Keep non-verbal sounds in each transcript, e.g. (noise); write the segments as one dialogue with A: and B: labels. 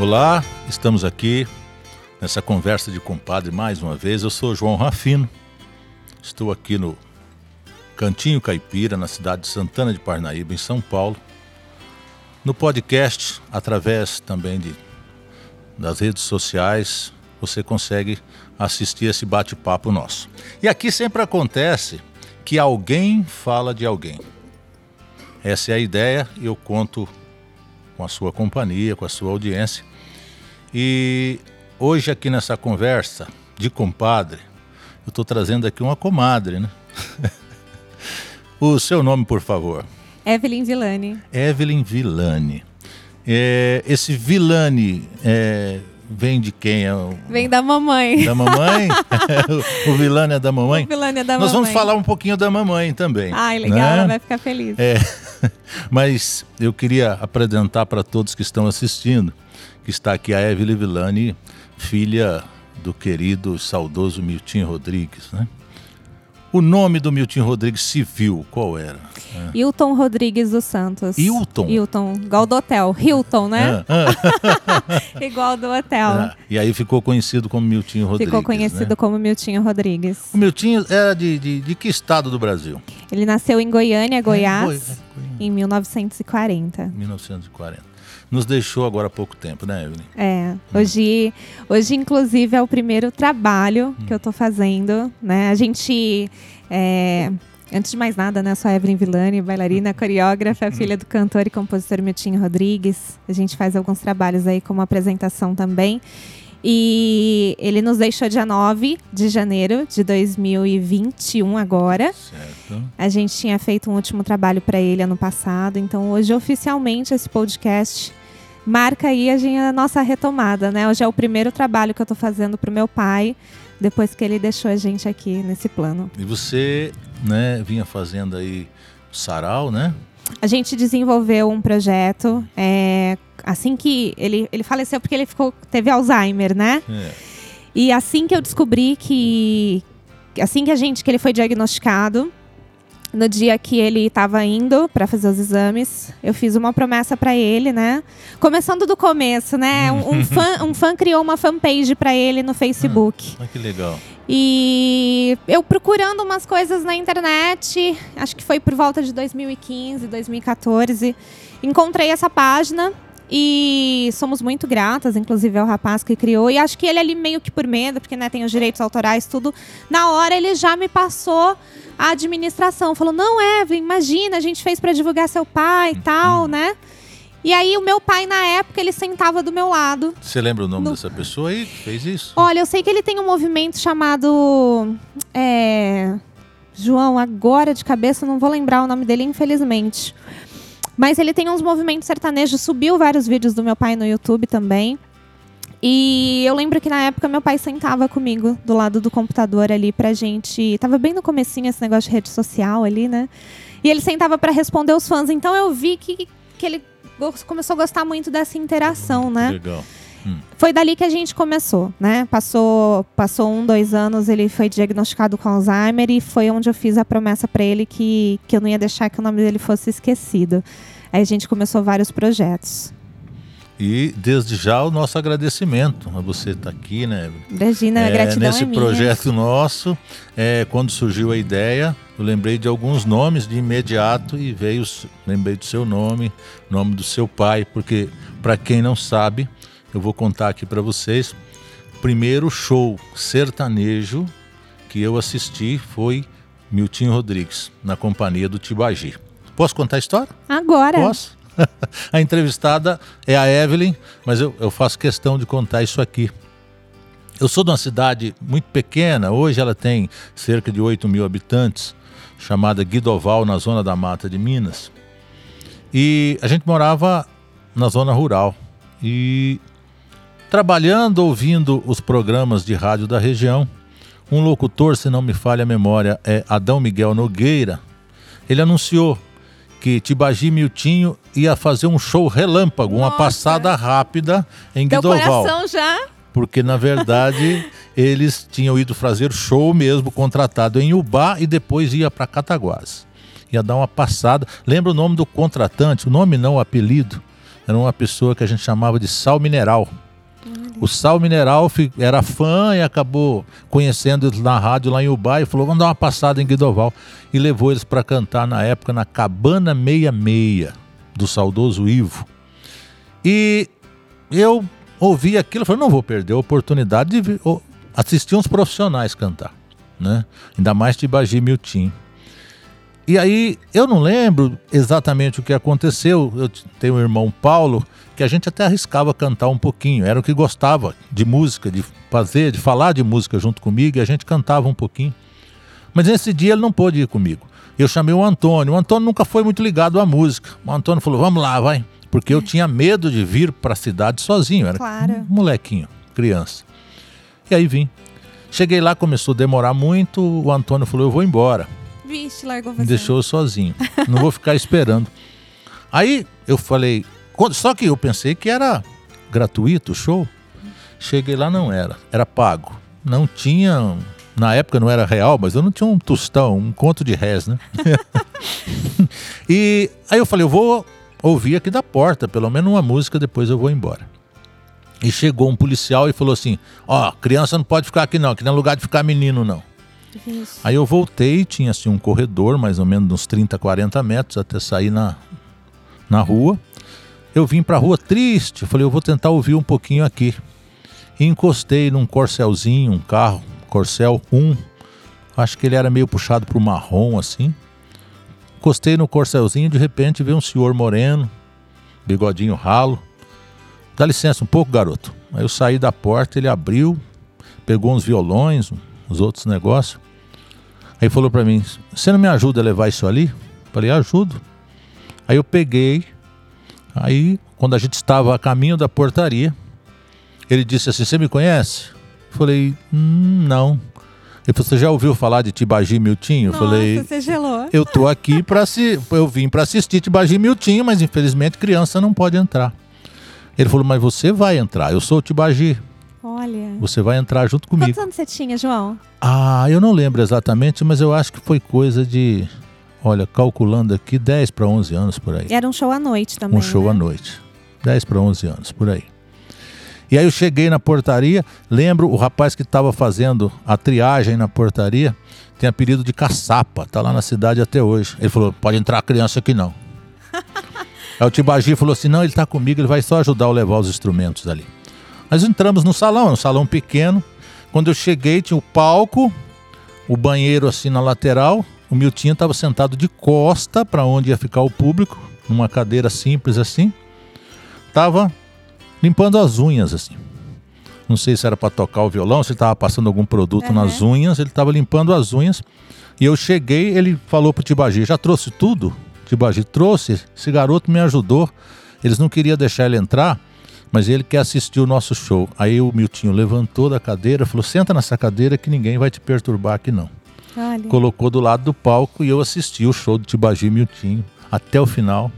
A: Olá, estamos aqui nessa conversa de compadre mais uma vez. Eu sou João Rafino, estou aqui no Cantinho Caipira, na cidade de Santana de Parnaíba, em São Paulo. No podcast, através também de, das redes sociais, você consegue assistir esse bate-papo nosso. E aqui sempre acontece que alguém fala de alguém. Essa é a ideia e eu conto com a sua companhia, com a sua audiência. E hoje aqui nessa conversa de compadre, eu estou trazendo aqui uma comadre, né? (laughs) o seu nome, por favor.
B: Evelyn Villani.
A: Evelyn Villani. É, esse Villani é, vem de quem? É o,
B: Vem da mamãe.
A: Da mamãe? (laughs) (laughs) o Villani é da mamãe?
B: O Villani é da
A: Nós
B: mamãe.
A: vamos falar um pouquinho da mamãe também.
B: Ai, legal,
A: né?
B: ela vai ficar feliz.
A: É, mas eu queria apresentar para todos que estão assistindo que está aqui a Evelyn Villani, filha do querido saudoso Milton Rodrigues, né? O nome do Milton Rodrigues civil, qual era? É.
B: Hilton Rodrigues dos Santos.
A: Hilton?
B: Hilton, igual do hotel. Hilton, né?
A: Ah, ah, (laughs)
B: igual do hotel.
A: ah. E aí ficou conhecido como Milton Rodrigues.
B: Ficou conhecido
A: né?
B: como Miltinho Rodrigues.
A: O Milton era de, de, de que estado do Brasil?
B: Ele nasceu em Goiânia, Goiás,
A: Goi- é,
B: em 1940.
A: 1940. Nos deixou agora há pouco tempo, né, Evelyn?
B: É, hoje, hoje inclusive é o primeiro trabalho que eu tô fazendo, né? A gente, é, antes de mais nada, né, sou a Evelyn Villani, bailarina, coreógrafa, filha do cantor e compositor Miltinho Rodrigues. A gente faz alguns trabalhos aí como apresentação também. E ele nos deixou dia 9 de janeiro de 2021 agora.
A: Certo.
B: A gente tinha feito um último trabalho para ele ano passado, então hoje oficialmente esse podcast marca aí a, gen- a nossa retomada, né? Hoje é o primeiro trabalho que eu tô fazendo pro meu pai, depois que ele deixou a gente aqui nesse plano.
A: E você, né, vinha fazendo aí o sarau, né?
B: A gente desenvolveu um projeto, é, assim que ele, ele faleceu porque ele ficou, teve Alzheimer, né?
A: É.
B: E assim que eu descobri que. Assim que a gente, que ele foi diagnosticado, no dia que ele estava indo para fazer os exames, eu fiz uma promessa para ele, né? Começando do começo, né? Um, um fã, um fã criou uma fanpage para ele no Facebook.
A: Ah, que legal.
B: E eu procurando umas coisas na internet, acho que foi por volta de 2015, 2014, encontrei essa página e somos muito gratas, inclusive ao rapaz que criou. E acho que ele ali meio que por medo, porque né, tem os direitos autorais, tudo. Na hora ele já me passou a administração. Falou: não, Evelyn, imagina, a gente fez para divulgar seu pai e tal, né? E aí o meu pai, na época, ele sentava do meu lado.
A: Você lembra o nome
B: No-
A: dessa pessoa aí que fez isso?
B: Olha, eu sei que ele tem um movimento chamado. é, João, agora de cabeça, não vou lembrar o nome dele, infelizmente. Mas ele tem uns movimentos sertanejos, subiu vários vídeos do meu pai no YouTube também. E eu lembro que na época meu pai sentava comigo do lado do computador ali pra gente. Tava bem no comecinho esse negócio de rede social ali, né? E ele sentava pra responder os fãs. Então eu vi que, que ele começou a gostar muito dessa interação, né?
A: Legal.
B: Foi dali que a gente começou, né? Passou, passou um, dois anos, ele foi diagnosticado com Alzheimer e foi onde eu fiz a promessa para ele que, que eu não ia deixar que o nome dele fosse esquecido. Aí a gente começou vários projetos.
A: E desde já o nosso agradecimento a você estar aqui, né?
B: Regina,
A: É,
B: gratidão
A: nesse
B: é
A: projeto nosso, é, quando surgiu a ideia, eu lembrei de alguns nomes de imediato e veio, lembrei do seu nome, nome do seu pai, porque para quem não sabe, eu vou contar aqui para vocês. O primeiro show sertanejo que eu assisti foi Miltinho Rodrigues, na companhia do Tibagi. Posso contar a história?
B: Agora.
A: Posso? (laughs) a entrevistada é a Evelyn, mas eu, eu faço questão de contar isso aqui. Eu sou de uma cidade muito pequena, hoje ela tem cerca de 8 mil habitantes, chamada Guidoval, na zona da mata de Minas. E a gente morava na zona rural. E trabalhando, ouvindo os programas de rádio da região, um locutor, se não me falha a memória, é Adão Miguel Nogueira. Ele anunciou que Tibagi Miltinho ia fazer um show relâmpago, uma
B: Nossa.
A: passada rápida em
B: Teu
A: Guidoval.
B: coração já.
A: Porque, na verdade, (laughs) eles tinham ido fazer show mesmo, contratado em Ubá e depois ia para Cataguás. Ia dar uma passada. Lembra o nome do contratante? O nome não, o apelido. era uma pessoa que a gente chamava de sal mineral. O Sal Mineral era fã e acabou conhecendo eles na rádio lá em Ubai e falou: vamos dar uma passada em Guidoval. E levou eles para cantar na época na Cabana 66 do saudoso Ivo. E eu ouvi aquilo e falei: não vou perder a oportunidade de assistir uns profissionais cantar, né? Ainda mais de Bagi Miltim. E aí, eu não lembro exatamente o que aconteceu. Eu tenho um irmão Paulo que a gente até arriscava cantar um pouquinho. Era o que gostava de música, de fazer, de falar de música junto comigo e a gente cantava um pouquinho. Mas nesse dia ele não pôde ir comigo. Eu chamei o Antônio. O Antônio nunca foi muito ligado à música. O Antônio falou: vamos lá, vai. Porque eu tinha medo de vir para a cidade sozinho. Era claro. um molequinho, criança. E aí vim. Cheguei lá, começou a demorar muito. O Antônio falou: eu vou embora.
B: Vixe, largou você.
A: Me deixou sozinho. Não vou ficar esperando. Aí eu falei, só que eu pensei que era gratuito o show. Cheguei lá, não era. Era pago. Não tinha. Na época não era real, mas eu não tinha um tostão, um conto de réis, né? (laughs) e aí eu falei, eu vou ouvir aqui da porta, pelo menos uma música, depois eu vou embora. E chegou um policial e falou assim: Ó, oh, criança não pode ficar aqui não, aqui não é lugar de ficar menino não. Isso. Aí eu voltei, tinha assim um corredor, mais ou menos uns 30, 40 metros, até sair na, na rua. Eu vim para a rua triste, falei, eu vou tentar ouvir um pouquinho aqui. E encostei num corcelzinho, um carro, Corcel 1. Acho que ele era meio puxado para o marrom assim. Encostei no corcelzinho, de repente veio um senhor moreno, bigodinho ralo. Dá licença um pouco, garoto. Aí eu saí da porta, ele abriu, pegou uns violões, os outros negócios. Aí falou para mim: Você não me ajuda a levar isso ali? Falei: Ajudo. Aí eu peguei. Aí, quando a gente estava a caminho da portaria, ele disse assim: Você me conhece? Falei: hum, Não. Ele falou: Você já ouviu falar de Tibagi Miltinho?
B: Nossa,
A: falei:
B: Você gelou.
A: Eu tô aqui para se, eu vim para assistir Tibagi Miltinho, mas infelizmente criança não pode entrar. Ele falou: Mas você vai entrar. Eu sou o Tibagi.
B: Olha.
A: Você vai entrar junto comigo.
B: Quantos anos você tinha, João?
A: Ah, eu não lembro exatamente, mas eu acho que foi coisa de. Olha, calculando aqui, 10 para 11 anos por aí.
B: Era um show à noite também.
A: Um show
B: né?
A: à noite. 10 para 11 anos por aí. E aí eu cheguei na portaria, lembro o rapaz que estava fazendo a triagem na portaria, tem apelido de caçapa, tá lá na cidade até hoje. Ele falou: pode entrar criança aqui não. (laughs) aí o Tibagi falou assim: não, ele está comigo, ele vai só ajudar a levar os instrumentos ali. Nós entramos no salão, um salão pequeno. Quando eu cheguei, tinha o palco, o banheiro assim na lateral. O Miltinho estava sentado de costa para onde ia ficar o público, numa cadeira simples assim. Tava limpando as unhas assim. Não sei se era para tocar o violão, se ele estava passando algum produto uhum. nas unhas, ele estava limpando as unhas. E eu cheguei, ele falou pro Tibagi, já trouxe tudo? Tibagi trouxe, esse garoto me ajudou. Eles não queriam deixar ele entrar, mas ele quer assistir o nosso show. Aí o Miltinho levantou da cadeira, falou: senta nessa cadeira que ninguém vai te perturbar aqui não. Olha. Colocou do lado do palco e eu assisti o show do Tibagi Miltinho até o final.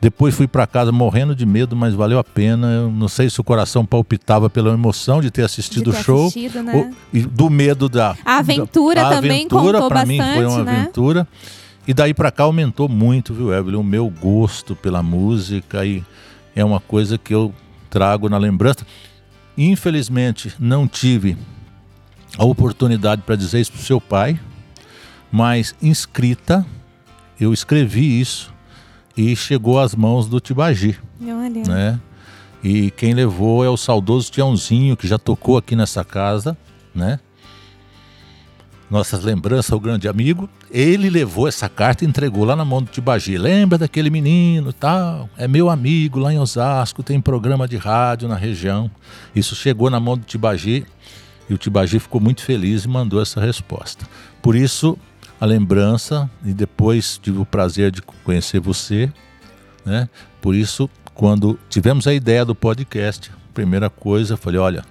A: Depois fui para casa morrendo de medo, mas valeu a pena. Eu não sei se o coração palpitava pela emoção de ter assistido de ter o show
B: assistido, né? ou,
A: e do medo da
B: a aventura
A: da,
B: a também aventura, contou
A: bastante,
B: mim
A: foi uma
B: né?
A: aventura. E daí para cá aumentou muito, viu, Evelyn, o meu gosto pela música e é uma coisa que eu trago na lembrança. Infelizmente, não tive a oportunidade para dizer isso para o seu pai, mas inscrita, eu escrevi isso e chegou às mãos do Tibagi.
B: Olha.
A: Né? E quem levou é o saudoso Tiãozinho, que já tocou aqui nessa casa, né? nossas lembranças ao grande amigo, ele levou essa carta e entregou lá na mão do Tibagi. Lembra daquele menino tal? É meu amigo lá em Osasco, tem programa de rádio na região. Isso chegou na mão do Tibagi e o Tibagi ficou muito feliz e mandou essa resposta. Por isso, a lembrança, e depois tive o prazer de conhecer você, né? Por isso, quando tivemos a ideia do podcast, primeira coisa, eu falei, olha,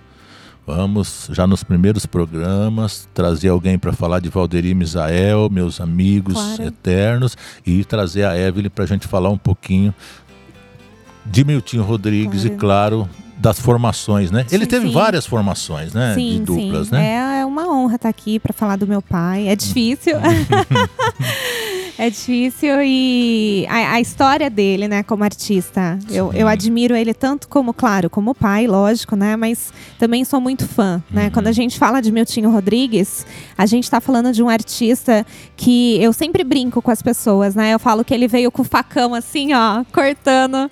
A: Vamos, já nos primeiros programas, trazer alguém para falar de Valderi Misael, meus amigos claro. eternos, e trazer a Evelyn para a gente falar um pouquinho de Miltinho Rodrigues claro. e, claro, das formações, né? Ele teve sim. várias formações, né?
B: Sim,
A: de duplas,
B: sim.
A: né?
B: É, é uma honra estar aqui para falar do meu pai. É difícil. (laughs) É difícil e a, a, história dele, né, como artista, eu, eu admiro ele tanto como, claro, como pai, lógico, né, mas também sou muito fã, né. Uhum. Quando a gente fala de Miltinho Rodrigues, a gente está falando de um artista que eu sempre brinco com as pessoas, né. Eu falo que ele veio com o facão assim, ó, cortando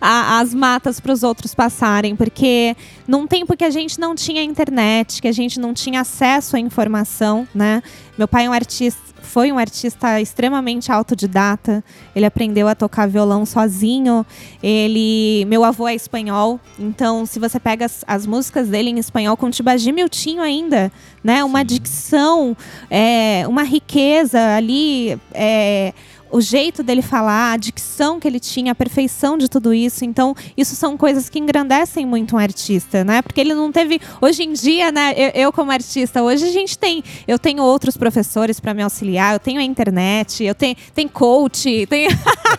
B: a, as matas para os outros passarem, porque num tempo que a gente não tinha internet, que a gente não tinha acesso à informação, né? Meu pai é um artista, foi um artista extremamente autodidata. Ele aprendeu a tocar violão sozinho. Ele, meu avô é espanhol, então se você pega as, as músicas dele em espanhol com Tibagi Miltinho ainda, né? Uma dicção, é, uma riqueza ali. É, o jeito dele falar, a dicção que ele tinha, a perfeição de tudo isso. Então, isso são coisas que engrandecem muito um artista, né? Porque ele não teve. Hoje em dia, né? Eu, eu como artista, hoje a gente tem. Eu tenho outros professores para me auxiliar, eu tenho a internet, eu tenho tem coach, tem,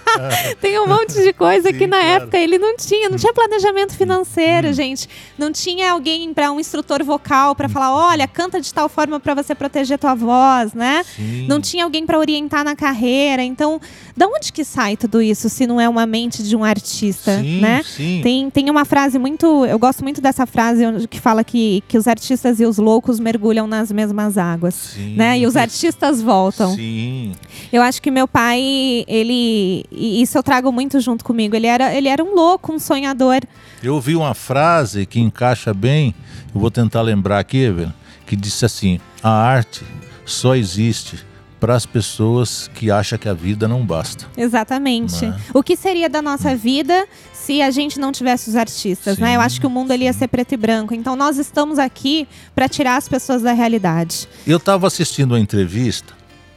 B: (laughs) tem um monte de coisa Sim, que na claro. época ele não tinha. Não tinha planejamento financeiro, hum. gente. Não tinha alguém para um instrutor vocal para falar: olha, canta de tal forma para você proteger tua voz, né? Sim. Não tinha alguém para orientar na carreira. Então, então, da onde que sai tudo isso se não é uma mente de um artista, sim, né? Sim. Tem, tem uma frase muito, eu gosto muito dessa frase que fala que, que os artistas e os loucos mergulham nas mesmas águas, sim. né? E os artistas voltam.
A: Sim.
B: Eu acho que meu pai, ele, e isso eu trago muito junto comigo. Ele era, ele era um louco, um sonhador.
A: Eu ouvi uma frase que encaixa bem. Eu vou tentar lembrar aqui, Evelyn, que disse assim: a arte só existe para as pessoas que acham que a vida não basta.
B: Exatamente. É? O que seria da nossa vida se a gente não tivesse os artistas, sim, né? Eu acho que o mundo ali ia ser preto e branco. Então nós estamos aqui para tirar as pessoas da realidade.
A: Eu estava assistindo uma entrevista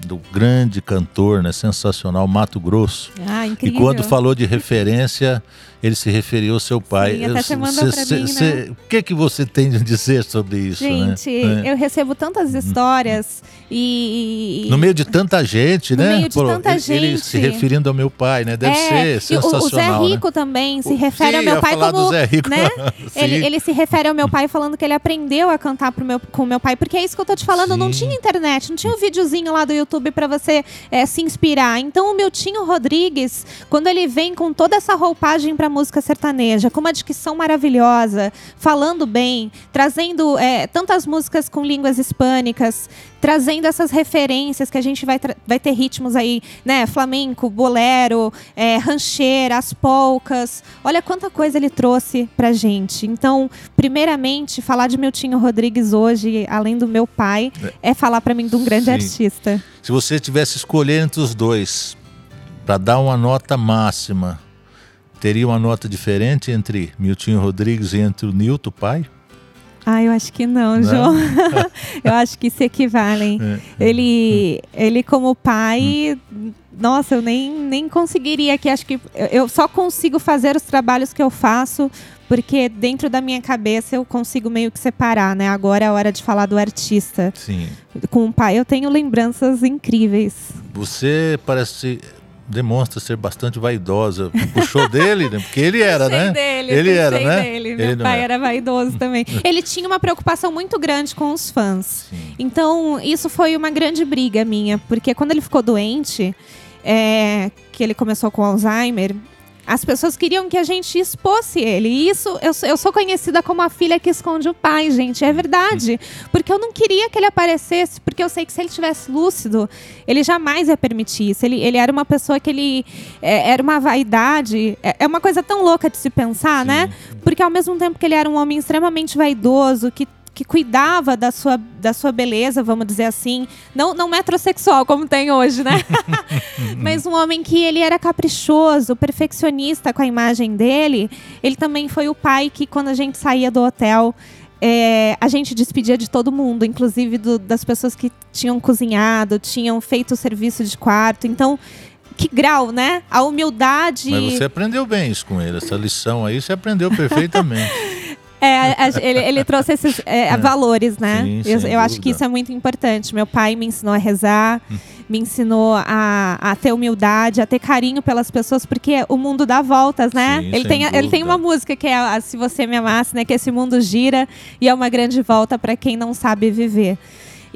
A: do grande cantor, né, sensacional Mato Grosso.
B: Ah, incrível.
A: E quando falou de referência, (laughs) ele se referiu ao seu pai.
B: Sim, até você mandou cê, mim, cê, né?
A: O que que você tem a dizer sobre isso?
B: Né? Gente,
A: né?
B: eu recebo tantas histórias e,
A: no meio de tanta gente,
B: no
A: né?
B: No meio de Pô, tanta
A: ele,
B: gente.
A: Ele se referindo ao meu pai, né? Deve é, ser sensacional. O, o
B: Zé Rico
A: né?
B: também se refere
A: Sim,
B: ao meu pai como,
A: Zé Rico.
B: né? (laughs) ele, ele se refere ao meu pai falando que ele aprendeu a cantar pro meu, com o meu pai, porque é isso que eu tô te falando. Sim. Não tinha internet, não tinha um videozinho lá do YouTube para você é, se inspirar. Então o meu Tinho Rodrigues, quando ele vem com toda essa roupagem para música sertaneja, com uma dicção maravilhosa, falando bem, trazendo é, tantas músicas com línguas hispânicas, trazendo essas referências que a gente vai, vai ter ritmos aí, né? Flamenco, bolero, é, rancheira, as polcas. Olha quanta coisa ele trouxe pra gente. Então, primeiramente, falar de Miltinho Rodrigues hoje, além do meu pai, é, é falar para mim de um grande Sim. artista.
A: Se você tivesse escolher entre os dois para dar uma nota máxima, teria uma nota diferente entre Miltinho Rodrigues e entre o Nilton, pai?
B: Ah, eu acho que não, não? João. (laughs) (laughs) eu acho que se equivalem. É. Ele, ele como pai, hum. nossa, eu nem, nem conseguiria que acho que eu só consigo fazer os trabalhos que eu faço porque dentro da minha cabeça eu consigo meio que separar, né? Agora é a hora de falar do artista.
A: Sim.
B: Com o pai eu tenho lembranças incríveis.
A: Você parece demonstra ser bastante vaidosa. Puxou dele, né? Porque ele era, né?
B: Dele,
A: ele era, né?
B: Dele. Meu pai era. era vaidoso também. (laughs) ele tinha uma preocupação muito grande com os fãs. Sim. Então, isso foi uma grande briga minha, porque quando ele ficou doente, é, que ele começou com Alzheimer, as pessoas queriam que a gente expôsse ele. E isso, eu, eu sou conhecida como a filha que esconde o pai, gente. É verdade. Porque eu não queria que ele aparecesse, porque eu sei que se ele tivesse lúcido, ele jamais ia permitir isso. Ele, ele era uma pessoa que ele. É, era uma vaidade. É, é, uma coisa tão louca de se pensar, né? Sim. né? Porque ao mesmo tempo que ele era um homem extremamente vaidoso, que que cuidava da sua, da sua beleza, vamos dizer assim. Não, não metrosexual, como tem hoje, né? (laughs) Mas um homem que ele era caprichoso, perfeccionista com a imagem dele. Ele também foi o pai que, quando a gente saía do hotel, é, a gente despedia de todo mundo, inclusive do, das pessoas que tinham cozinhado, tinham feito o serviço de quarto. Então, que grau, né? A humildade.
A: Mas você aprendeu bem isso com ele, essa lição aí você aprendeu perfeitamente. (laughs)
B: É, ele, ele, trouxe esses é, é. valores, né? Sim, eu, eu acho que isso é muito importante. Meu pai me ensinou a rezar, hum. me ensinou a, a, ter humildade, a ter carinho pelas pessoas, porque o mundo dá voltas, né? Sim, ele, tem, ele tem uma música que é a, Se Você Me Amasse, né? Que esse mundo gira e é uma grande volta para quem não sabe viver.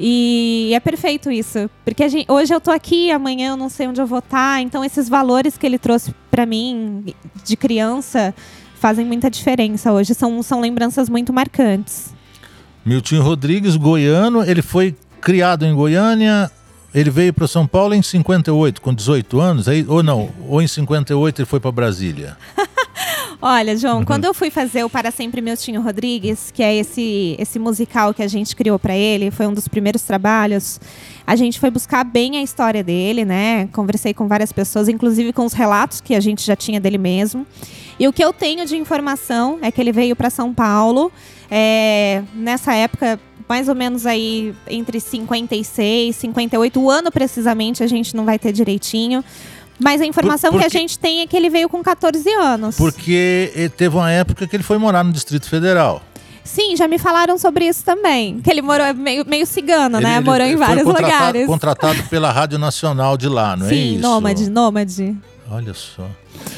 B: E é perfeito isso, porque gente, hoje eu tô aqui, amanhã eu não sei onde eu vou estar, tá, então esses valores que ele trouxe para mim de criança fazem muita diferença hoje, são, são lembranças muito marcantes.
A: Miltinho Rodrigues, goiano, ele foi criado em Goiânia, ele veio para São Paulo em 58, com 18 anos, aí, ou não, ou em 58 ele foi para Brasília. (laughs)
B: Olha, João, uhum. quando eu fui fazer o Para Sempre Miltinho Rodrigues, que é esse, esse musical que a gente criou para ele, foi um dos primeiros trabalhos, a gente foi buscar bem a história dele, né? Conversei com várias pessoas, inclusive com os relatos que a gente já tinha dele mesmo. E o que eu tenho de informação é que ele veio para São Paulo é, nessa época mais ou menos aí entre 56 e 58. O ano precisamente a gente não vai ter direitinho. Mas a informação Por, porque, que a gente tem é que ele veio com 14 anos.
A: Porque teve uma época que ele foi morar no Distrito Federal.
B: Sim, já me falaram sobre isso também. Que ele morou meio, meio cigano, ele, né? Ele, morou em vários
A: contratado,
B: lugares.
A: Contratado pela Rádio Nacional de lá, não
B: Sim,
A: é isso?
B: Sim, nômade, nômade.
A: Olha só.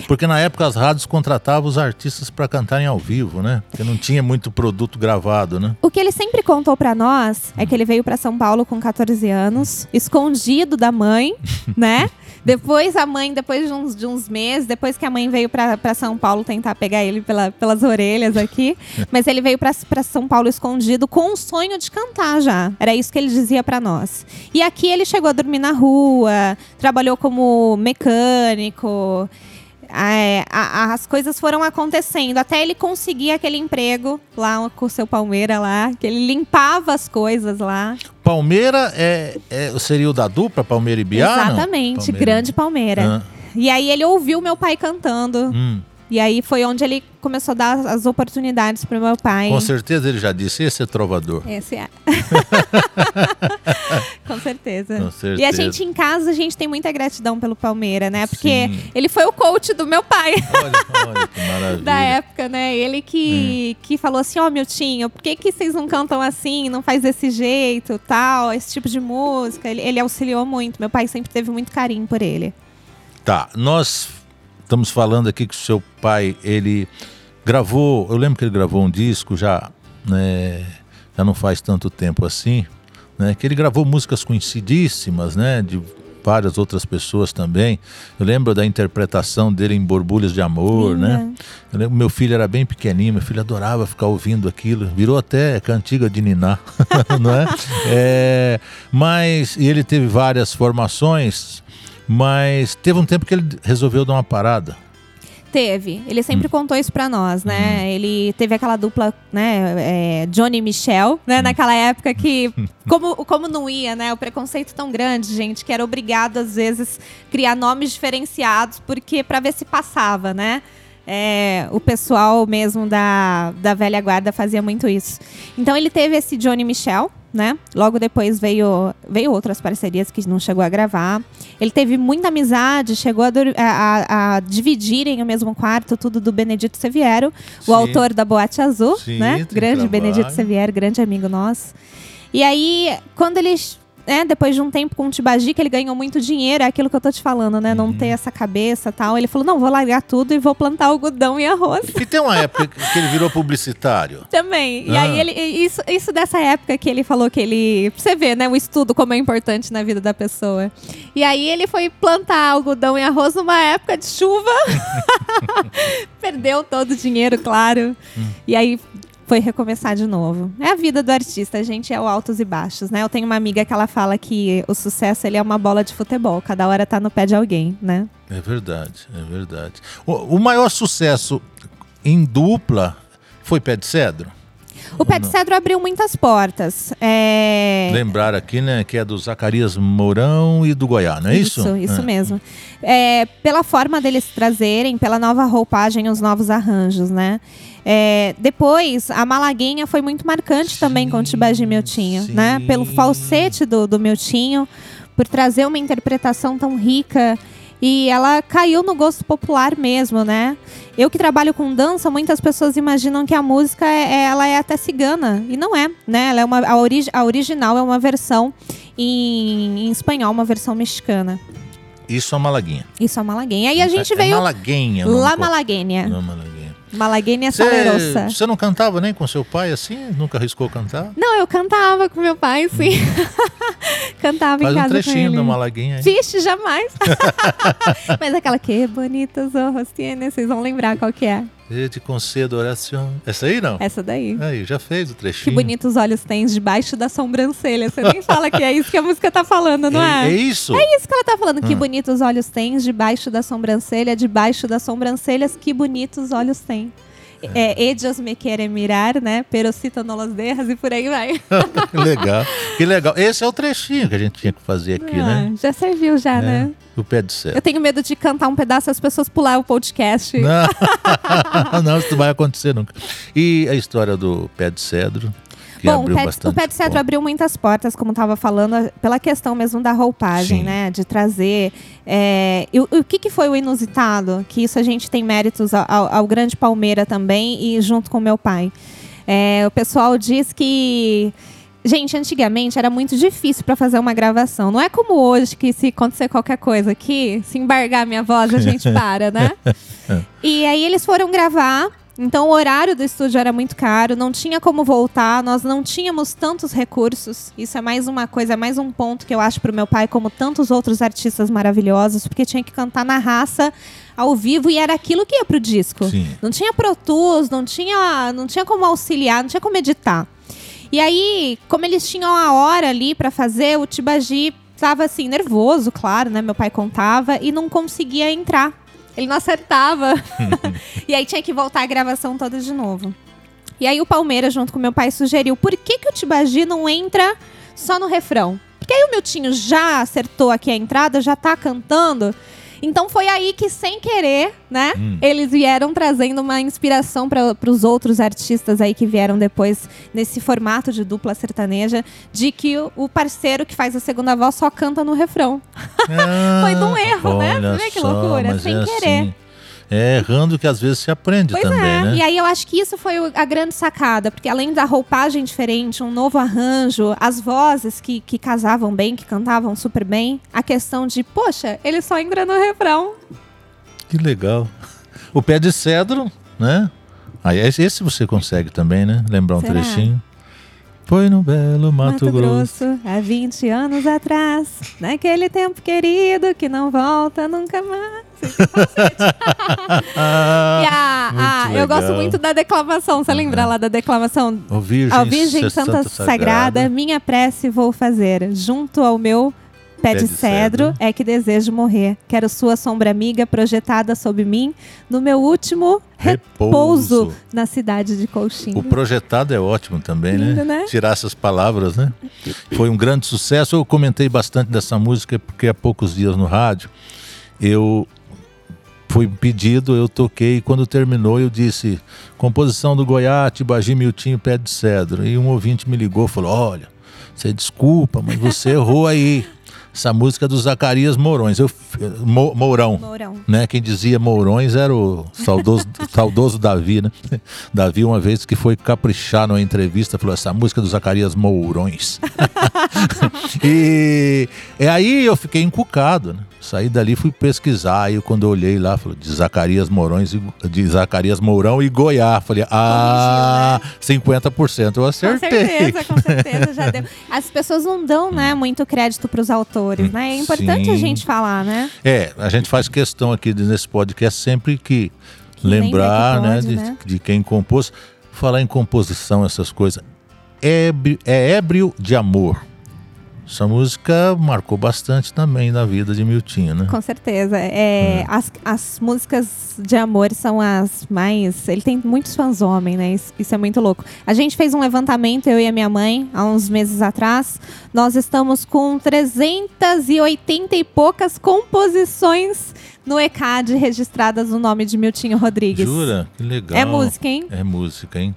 A: Porque na época as rádios contratavam os artistas para cantarem ao vivo, né? Porque não tinha muito produto gravado, né?
B: O que ele sempre contou para nós é que ele veio para São Paulo com 14 anos, escondido da mãe, (laughs) né? Depois a mãe, depois de uns, de uns meses, depois que a mãe veio para São Paulo tentar pegar ele pela, pelas orelhas aqui, (laughs) mas ele veio para São Paulo escondido com o sonho de cantar já. Era isso que ele dizia para nós. E aqui ele chegou a dormir na rua, trabalhou como mecânico. É, a, as coisas foram acontecendo até ele conseguir aquele emprego lá com o seu Palmeira lá, que ele limpava as coisas lá.
A: Palmeira é, é seria o da dupla, Palmeira e Biá?
B: Exatamente, Palmeira. grande Palmeira. Ah. E aí ele ouviu meu pai cantando. Hum. E aí foi onde ele começou a dar as oportunidades para o meu pai.
A: Com certeza ele já disse, esse é trovador.
B: Esse é. (laughs) Com certeza.
A: Com certeza.
B: E a gente em casa, a gente tem muita gratidão pelo Palmeira, né? Porque Sim. ele foi o coach do meu pai.
A: Olha, olha que maravilha.
B: da época, né? Ele que, hum. que falou assim, ó, oh, Miltinho, por que, que vocês não cantam assim, não faz desse jeito, tal, esse tipo de música? Ele, ele auxiliou muito. Meu pai sempre teve muito carinho por ele.
A: Tá, nós Estamos falando aqui que o seu pai, ele gravou, eu lembro que ele gravou um disco já, né, já não faz tanto tempo assim, né, que ele gravou músicas conhecidíssimas, né, de várias outras pessoas também. Eu lembro da interpretação dele em Borbulhas de Amor, né? Uhum. Eu lembro, meu filho era bem pequenininho, meu filho adorava ficar ouvindo aquilo, virou até cantiga de Niná, (laughs) não é? é? Mas e ele teve várias formações mas teve um tempo que ele resolveu dar uma parada.
B: Teve. Ele sempre hum. contou isso pra nós, né? Hum. Ele teve aquela dupla, né? É, Johnny e Michel, né? Hum. Naquela época que, (laughs) como, como não ia, né? O preconceito tão grande, gente, que era obrigado, às vezes, criar nomes diferenciados, porque para ver se passava, né? É, o pessoal mesmo da, da velha guarda fazia muito isso. Então ele teve esse Johnny Michel, né? Logo depois veio, veio outras parcerias que não chegou a gravar. Ele teve muita amizade, chegou a, a, a dividirem o mesmo quarto, tudo do Benedito Seviero, Sim. o autor da Boate Azul, Sim, né? Grande trabalho. Benedito Seviero, grande amigo nosso. E aí, quando eles né, depois de um tempo com o Tibagi, que ele ganhou muito dinheiro, é aquilo que eu tô te falando, né? Não uhum. ter essa cabeça tal. Ele falou: não, vou largar tudo e vou plantar algodão e arroz.
A: E tem uma época que ele virou publicitário. (laughs)
B: Também. Ah. E aí ele. Isso, isso dessa época que ele falou que ele. Pra você ver, né? O estudo como é importante na vida da pessoa. E aí ele foi plantar algodão e arroz numa época de chuva. (laughs) Perdeu todo o dinheiro, claro. Hum. E aí foi recomeçar de novo. É a vida do artista, a gente é o altos e baixos, né? Eu tenho uma amiga que ela fala que o sucesso ele é uma bola de futebol, cada hora tá no pé de alguém, né?
A: É verdade, é verdade. O, o maior sucesso em dupla foi Pé de Cedro?
B: O Pé de Cedro abriu muitas portas. É...
A: Lembrar aqui, né, que é do Zacarias Mourão e do Goiás, não é isso?
B: Isso, isso é. mesmo. É, pela forma deles trazerem, pela nova roupagem, os novos arranjos, né? É, depois, a Malaguinha foi muito marcante sim, também com o Tibagi Miltinho, sim. né? Pelo falsete do, do Miltinho, por trazer uma interpretação tão rica. E ela caiu no gosto popular mesmo, né? Eu que trabalho com dança, muitas pessoas imaginam que a música é, é ela é até cigana. E não é, né? Ela é uma, a, ori a original é uma versão em, em espanhol, uma versão mexicana.
A: Isso é Malaguinha.
B: Isso é Malaguinha. E a gente é, veio.
A: É Malaguinha.
B: La Malaguinha.
A: La Malaguinha.
B: Malaguinha Salerosa.
A: Você não cantava nem com seu pai assim? Nunca arriscou cantar?
B: Não, eu cantava com meu pai, sim. (laughs) cantava
A: Faz
B: em
A: um
B: casa com
A: trechinho
B: ele.
A: da Malaguinha aí.
B: Vixe, jamais. (laughs) Mas aquela que bonitos ojos tiene, vocês vão lembrar qual que é.
A: Eu te concedo oração. Essa aí não?
B: Essa daí.
A: Aí, já fez o
B: Que
A: trechinho.
B: bonitos olhos tens debaixo da sobrancelha. Você nem fala que é isso que a música tá falando, não (laughs) é?
A: É, é isso?
B: É isso que ela tá falando. Que
A: Ah.
B: bonitos olhos tens debaixo da sobrancelha, debaixo das sobrancelhas, que bonitos olhos tem. É, ellos me querem mirar, né? Pero cito no los dejas e por aí vai.
A: que (laughs) legal. Que legal. Esse é o trechinho que a gente tinha que fazer aqui, né?
B: Ah, já serviu já,
A: É.
B: né?
A: O pé de céu.
B: Eu tenho medo de cantar um pedaço e as pessoas pular o podcast.
A: Não, (laughs) não, isso não vai acontecer nunca. E a história do pé de cedro, que
B: Bom, o
A: abriu
B: pé,
A: bastante.
B: o cedro
A: porta.
B: abriu muitas portas, como estava falando, pela questão mesmo da roupagem,
A: Sim.
B: né? De trazer. é, e o, o que, que foi o inusitado? Que isso a gente tem méritos ao, ao- ao grande Palmeira também e junto com meu pai. É, o pessoal diz que. Gente, antigamente era muito difícil para fazer uma gravação. Não é como hoje que se acontecer qualquer coisa aqui, se embargar minha voz, a gente (laughs) para, né? (laughs) E aí eles foram gravar. Então o horário do estúdio era muito caro, não tinha como voltar, nós não tínhamos tantos recursos. Isso é mais uma coisa, é mais um ponto que eu acho pro meu pai, como tantos outros artistas maravilhosos, porque tinha que cantar na raça ao vivo e era aquilo que ia pro disco.
A: Sim.
B: Não tinha Pro Tools, não tinha, não tinha como auxiliar, não tinha como editar. E aí, como eles tinham a hora ali pra fazer, o Tibagi tava assim, nervoso, claro, né? Meu pai contava e não conseguia entrar. Ele não acertava. (laughs) e aí tinha que voltar a gravação toda de novo. E aí o Palmeiras, junto com meu pai, sugeriu: por que, que o Tibagi não entra só no refrão? Porque aí o Miltinho já acertou aqui a entrada, já tá cantando. Então foi aí que, sem querer, né,
A: Hum.
B: eles vieram trazendo uma inspiração para os outros artistas aí que vieram depois nesse formato de dupla sertaneja, de que o- o parceiro que faz a segunda voz só canta no refrão. (laughs) Foi de um erro, né? Você vê que loucura, sem
A: é
B: querer.
A: assim. É errando que às vezes se aprende
B: Pois
A: também,
B: é,
A: né?
B: e aí eu acho que isso foi o- a grande sacada, porque além da roupagem diferente, um novo arranjo, as vozes que, que casavam bem, que cantavam super bem, a questão de, poxa, ele só entra no refrão.
A: Que legal. O pé de cedro, né? Aí esse esse você consegue também, né? Lembrar um
B: Será?
A: trechinho. Foi no belo Mato, Grosso.
B: há 20 anos atrás, naquele tempo querido que não volta nunca mais. (laughs) A, a- eu gosto muito da declamação, você lembra lá da declamação?
A: Ó Virgem,
B: Ao Virgem
A: Santa,
B: Santa, Sagrada, minha prece vou fazer, junto ao meu pé, de, cedro, é que desejo morrer. Quero sua sombra amiga projetada sob mim, no meu último repouso,
A: Repouso.
B: na cidade de Colchim.
A: O projetado é ótimo também,
B: Lindo,
A: né?
B: né?
A: Tirar essas palavras, né? Foi um grande sucesso. Eu comentei bastante dessa música porque há poucos dias no rádio eu fui pedido, eu toquei e quando terminou eu disse composição do Goiás, Tibagi, Miltinho, Pé de Cedro. E um ouvinte me ligou e falou: Olha, você desculpa, mas você errou aí. (laughs) Essa música é do Zacarias Mourões. Eu, Mo- Mourão
B: Mourão.
A: né? Quem dizia Mourões era o saudoso, (laughs) saudoso Davi, né? Davi, uma vez que foi caprichar numa entrevista, falou: essa música do Zacarias Mourões. (laughs) e, e aí eu fiquei encucado, né? Saí dali fui pesquisar. Aí quando eu olhei lá, falou de Zacarias Mourões, e- de Zacarias Mourão e Goiás. Falei, ah, 50% eu
B: Com
A: acertei.
B: certeza, com certeza já deu. (laughs) As pessoas não dão, né, muito crédito para os autores, né? É importante a
A: Sim.
B: gente falar, né?
A: É, a gente faz questão aqui nesse podcast sempre que,
B: Que lembra
A: lembrar
B: que
A: né,
B: pode,
A: de,
B: né?
A: de quem compôs. Falar em composição, essas coisas. Ébrio, é ébrio de amor. Essa música marcou bastante também na vida de Miltinho, né?
B: Com certeza. É, as, as músicas de amor são as mais. Ele tem muitos fãs homem, né? Isso, isso é muito louco. A gente fez um levantamento, eu e a minha mãe, há uns meses atrás. Nós estamos com 380 e poucas composições no ECAD registradas no nome de Miltinho Rodrigues.
A: Jura? Que legal.
B: É música, hein?
A: É música, hein?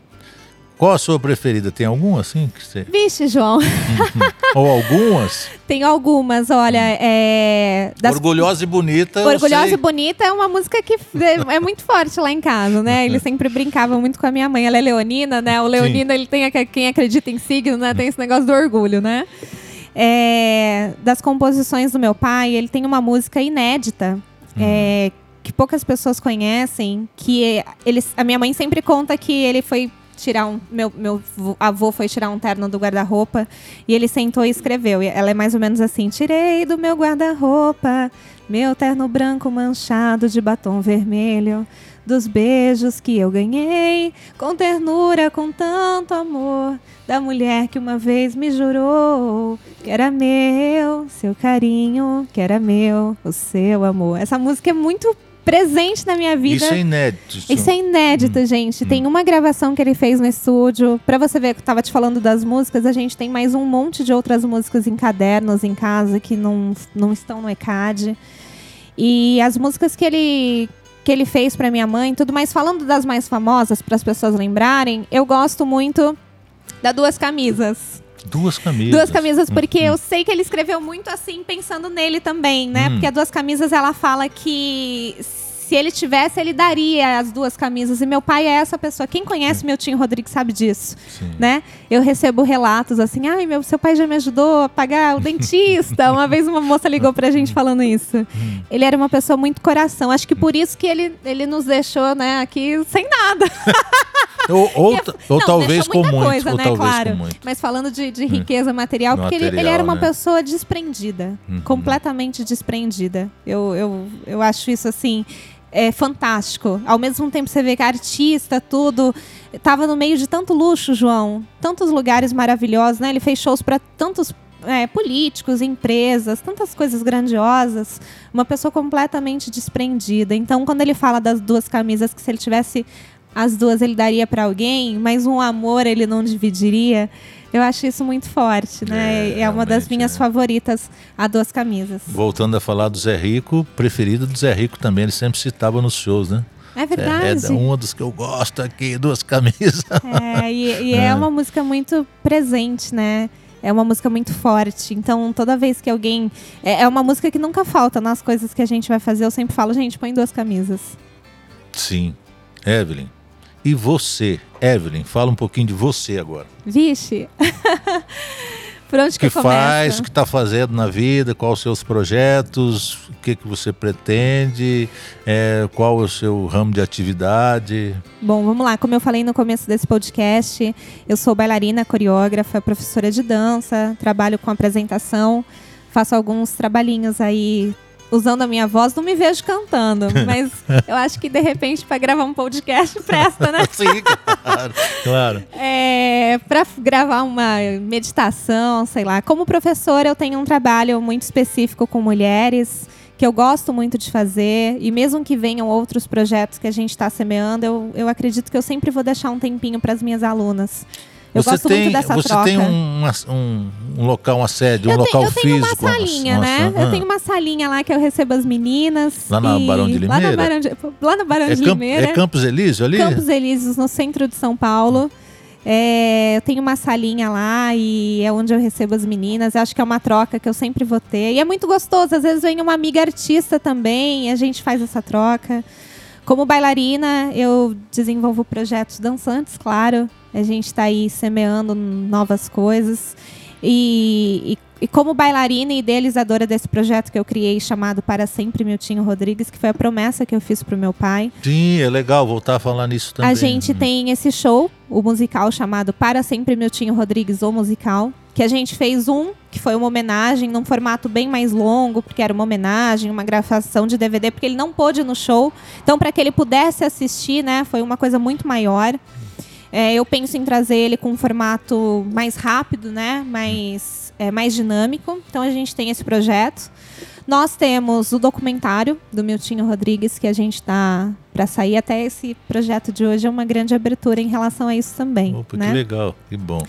A: Qual a sua preferida? Tem alguma assim? Que você...
B: Vixe, João.
A: Ou algumas? (laughs)
B: Tem algumas, olha, é. Das
A: Orgulhosa e bonita.
B: Orgulhosa e Bonita é uma música que é é muito forte lá em casa, né? Ele sempre brincava muito com a minha mãe. Ela é leonina, né? O leonino, ele tem a- quem acredita em signo, né? Tem esse negócio do orgulho, né? É, das composições do meu pai, ele tem uma música inédita. é, que poucas pessoas conhecem, que eles, a minha mãe sempre conta que ele foi tirar um. Meu, meu avô foi tirar um terno do guarda-roupa e ele sentou e escreveu. E ela é mais ou menos assim: Tirei do meu guarda-roupa meu terno branco manchado de batom vermelho. Dos beijos que eu ganhei, com ternura, com tanto amor, da mulher que uma vez me jurou que era meu, seu carinho, que era meu, o seu amor. Essa música é muito presente na minha vida.
A: Isso é inédito.
B: Isso é inédito, hum. gente. Hum. Tem uma gravação que ele fez no estúdio. Pra você ver que eu tava te falando das músicas, a gente tem mais um monte de outras músicas em cadernos em casa que não, não estão no ECAD. E as músicas que ele que ele fez para minha mãe, tudo mais falando das mais famosas para as pessoas lembrarem, eu gosto muito da Duas Camisas.
A: Duas camisas.
B: Duas camisas, porque hum, eu sei que ele escreveu muito assim, pensando nele também, né? Hum. Porque a Duas Camisas, ela fala que se ele tivesse, ele daria as duas camisas. E meu pai é essa pessoa. Quem conhece meu tio Rodrigo sabe disso, Sim. né? Eu recebo relatos assim: "Ai, meu, seu pai já me ajudou a pagar o (laughs) dentista". uma vez uma moça ligou pra gente falando isso. Hum. Ele era uma pessoa muito coração. Acho que por isso que ele, ele nos deixou, né, aqui sem nada. (laughs)
A: ou, (laughs) ou, ou não, talvez com muito, coisa, ou né, talvez claro. com muito.
B: Mas falando de, de riqueza hum. material, porque material, ele, ele, era uma né? pessoa desprendida, uhum. completamente desprendida. Eu, eu, eu acho isso assim é fantástico. Ao mesmo tempo você vê que artista, tudo. Tava no meio de tanto luxo, João. Tantos lugares maravilhosos, né? Ele fez shows para tantos é, políticos, empresas, tantas coisas grandiosas. Uma pessoa completamente desprendida. Então, quando ele fala das duas camisas, que se ele tivesse as duas ele daria para alguém, mas um amor ele não dividiria. Eu acho isso muito forte, né? É, é uma das minhas é. favoritas, a duas camisas.
A: Voltando a falar do Zé Rico, preferido do Zé Rico também, ele sempre citava nos shows, né?
B: É verdade.
A: É, é uma dos que eu gosto aqui, duas camisas. (laughs)
B: É, e, e é. é uma música muito presente, né? É uma música muito forte. Então, toda vez que alguém. É, é uma música que nunca falta nas coisas que a gente vai fazer. Eu sempre falo, gente, põe duas camisas.
A: Sim. Evelyn, e você, Evelyn, fala um pouquinho de você agora.
B: Vixe! (laughs) Por onde que,
A: que faz, o que está fazendo na vida, quais os seus projetos, o que, que você pretende, é, qual é o seu ramo de atividade.
B: Bom, vamos lá. Como eu falei no começo desse podcast, eu sou bailarina, coreógrafa, professora de dança, trabalho com apresentação, faço alguns trabalhinhos aí usando a minha voz, não me vejo cantando, (laughs) mas eu acho que de repente para gravar um podcast (laughs) presta, né?
A: Sim, claro. claro.
B: É, para gravar uma meditação, sei lá. Como professora, eu tenho um trabalho muito específico com mulheres que eu gosto muito de fazer e mesmo que venham outros projetos que a gente está semeando, eu, eu acredito que eu sempre vou deixar um tempinho para as minhas alunas. Eu
A: você
B: gosto
A: tem,
B: muito dessa
A: você
B: troca.
A: tem um, um, um local, uma sede, um
B: eu
A: local físico.
B: Eu tenho uma salinha, né? Ah. Eu tenho uma salinha lá que eu recebo as meninas.
A: Lá na Barão de Limeira?
B: Lá, no Barão de, lá no Barão
A: é
B: de Limeira.
A: É Campos Elísio ali?
B: Campos Elíseos, no centro de São Paulo. É, eu tenho uma salinha lá e é onde eu recebo as meninas. Eu acho que é uma troca que eu sempre vou ter. E é muito gostoso. Às vezes vem uma amiga artista também e a gente faz essa troca. Como bailarina, eu desenvolvo projetos dançantes, claro. A gente está aí semeando novas coisas. E, e, e, como bailarina e idealizadora desse projeto que eu criei, chamado Para Sempre Miltinho Rodrigues, que foi a promessa que eu fiz para o meu pai.
A: Sim, é legal voltar a falar nisso também.
B: A gente hum. tem esse show, o musical chamado Para Sempre Miltinho Rodrigues, o musical, que a gente fez um, que foi uma homenagem, num formato bem mais longo, porque era uma homenagem, uma gravação de DVD, porque ele não pôde ir no show. Então, para que ele pudesse assistir, né, foi uma coisa muito maior. É, eu penso em trazer ele com um formato mais rápido, né? Mais, é, mais dinâmico. Então a gente tem esse projeto. Nós temos o documentário do Miltinho Rodrigues que a gente está para sair. Até esse projeto de hoje é uma grande abertura em relação a isso também.
A: Opa,
B: né?
A: que legal, que bom.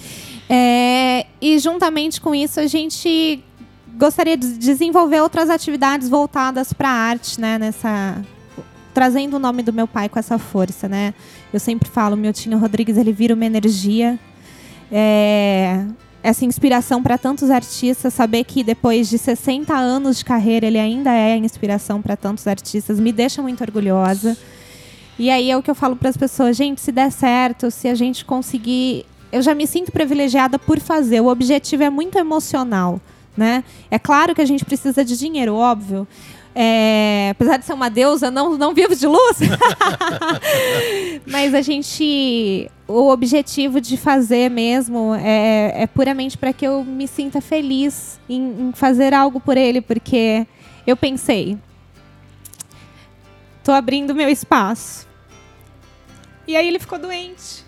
B: É, e juntamente com isso a gente gostaria de desenvolver outras atividades voltadas para a arte, né? Nessa trazendo o nome do meu pai com essa força, né? Eu sempre falo, meu Tinho Rodrigues, ele vira uma energia. É, essa inspiração para tantos artistas, saber que depois de 60 anos de carreira ele ainda é inspiração para tantos artistas, me deixa muito orgulhosa. E aí é o que eu falo para as pessoas, gente, se der certo, se a gente conseguir, eu já me sinto privilegiada por fazer. O objetivo é muito emocional, né? É claro que a gente precisa de dinheiro, óbvio, É, apesar de ser uma deusa, não, não vivo de luz. (laughs) Mas a gente. O objetivo de fazer mesmo é, é puramente para que eu me sinta feliz em, em fazer algo por ele, porque eu pensei. Tô abrindo meu espaço. E aí ele ficou doente.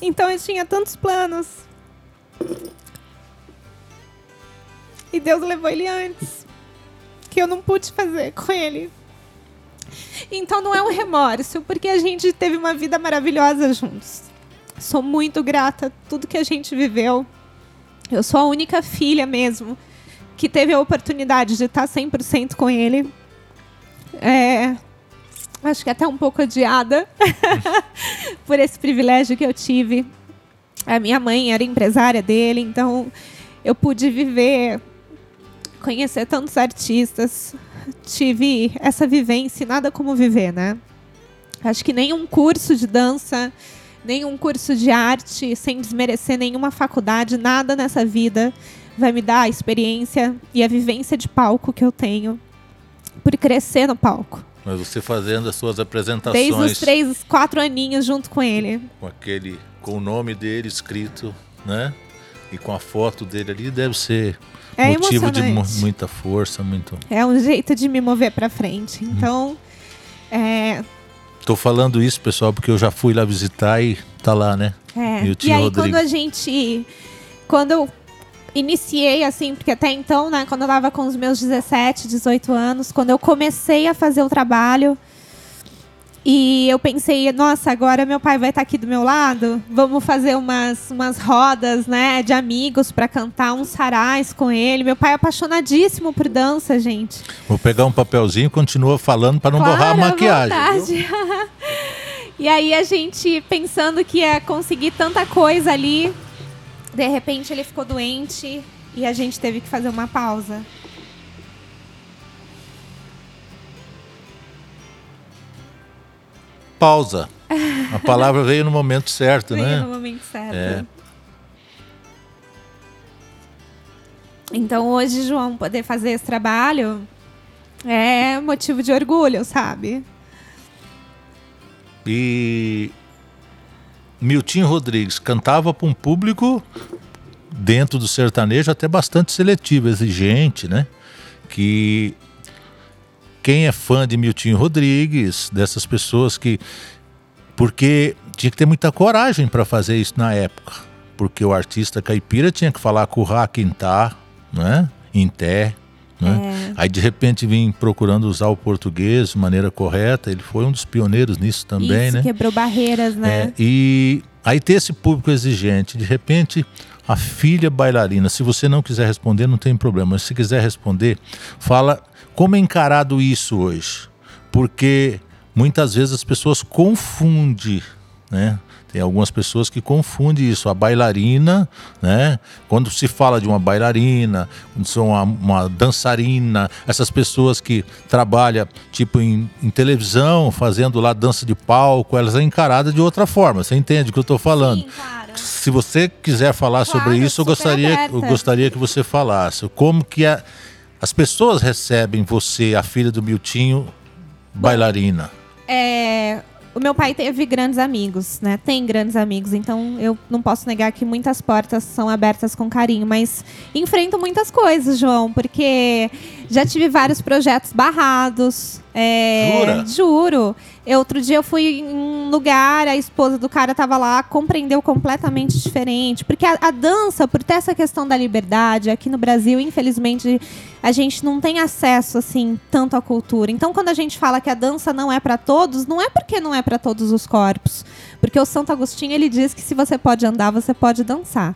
B: Então eu tinha tantos planos. E Deus levou ele antes que eu não pude fazer com ele. Então não é um remorso, porque a gente teve uma vida maravilhosa juntos. Sou muito grata a tudo que a gente viveu. Eu sou a única filha mesmo que teve a oportunidade de estar 100% com ele. É, acho que até um pouco odiada (laughs) por esse privilégio que eu tive. A minha mãe era empresária dele, então eu pude viver conhecer tantos artistas, tive essa vivência, nada como viver, né? Acho que nenhum curso de dança, nenhum curso de arte, sem desmerecer nenhuma faculdade, nada nessa vida vai me dar a experiência e a vivência de palco que eu tenho por crescer no palco.
A: Mas você fazendo as suas apresentações.
B: Desde os três, quatro aninhos junto com ele.
A: Com aquele, com o nome dele escrito, né? E com a foto dele ali, deve ser é motivo de muita força, muito.
B: É um jeito de me mover para frente. Uhum. Então, é...
A: Tô falando isso, pessoal, porque eu já fui lá visitar e tá lá, né?
B: É. E, e aí Rodrigo. quando a gente, quando eu iniciei assim, porque até então, né, quando eu tava com os meus 17, 18 anos, quando eu comecei a fazer o trabalho, e eu pensei, nossa, agora meu pai vai estar tá aqui do meu lado. Vamos fazer umas, umas rodas, né, de amigos para cantar uns sarais com ele. Meu pai é apaixonadíssimo por dança, gente.
A: Vou pegar um papelzinho e continua falando para não claro, borrar a maquiagem. (laughs)
B: e aí a gente pensando que ia conseguir tanta coisa ali, de repente ele ficou doente e a gente teve que fazer uma pausa.
A: Pausa. A (laughs) palavra veio no momento certo,
B: veio
A: né?
B: Veio no momento certo. É. Então hoje, João, poder fazer esse trabalho é motivo de orgulho, sabe?
A: E Milton Rodrigues cantava para um público dentro do sertanejo até bastante seletivo, exigente, né? Que quem é fã de Milton Rodrigues, dessas pessoas que. Porque tinha que ter muita coragem para fazer isso na época. Porque o artista caipira tinha que falar com o Raquintá, né? Em té. Né? É. Aí de repente vim procurando usar o português de maneira correta. Ele foi um dos pioneiros nisso também,
B: isso,
A: né?
B: Quebrou barreiras, né?
A: É, e aí ter esse público exigente, de repente a filha bailarina. Se você não quiser responder, não tem problema. Mas se quiser responder, fala como é encarado isso hoje? Porque muitas vezes as pessoas confundem, né? Tem algumas pessoas que confundem isso. A bailarina, né? Quando se fala de uma bailarina, quando são uma, uma dançarina, essas pessoas que trabalham tipo em, em, televisão, fazendo lá dança de palco, elas são encaradas de outra forma. Você entende o que eu estou falando? Sim, claro. Se você quiser falar claro, sobre isso, eu gostaria, eu gostaria que você falasse. Como que é as pessoas recebem você, a filha do Miltinho, bailarina?
B: É, o meu pai teve grandes amigos, né? Tem grandes amigos, então eu não posso negar que muitas portas são abertas com carinho, mas enfrento muitas coisas, João, porque já tive vários projetos barrados. É,
A: Jura?
B: Juro. Eu, outro dia eu fui em um lugar, a esposa do cara estava lá, compreendeu completamente diferente. Porque a, a, dança, por ter essa questão da liberdade, aqui no Brasil, infelizmente, a gente não tem acesso, assim, tanto à cultura. Então, quando a gente fala que a dança não é para todos, não é porque não é para todos os corpos. Porque o Santo Agostinho, ele diz que se você pode andar, você pode dançar.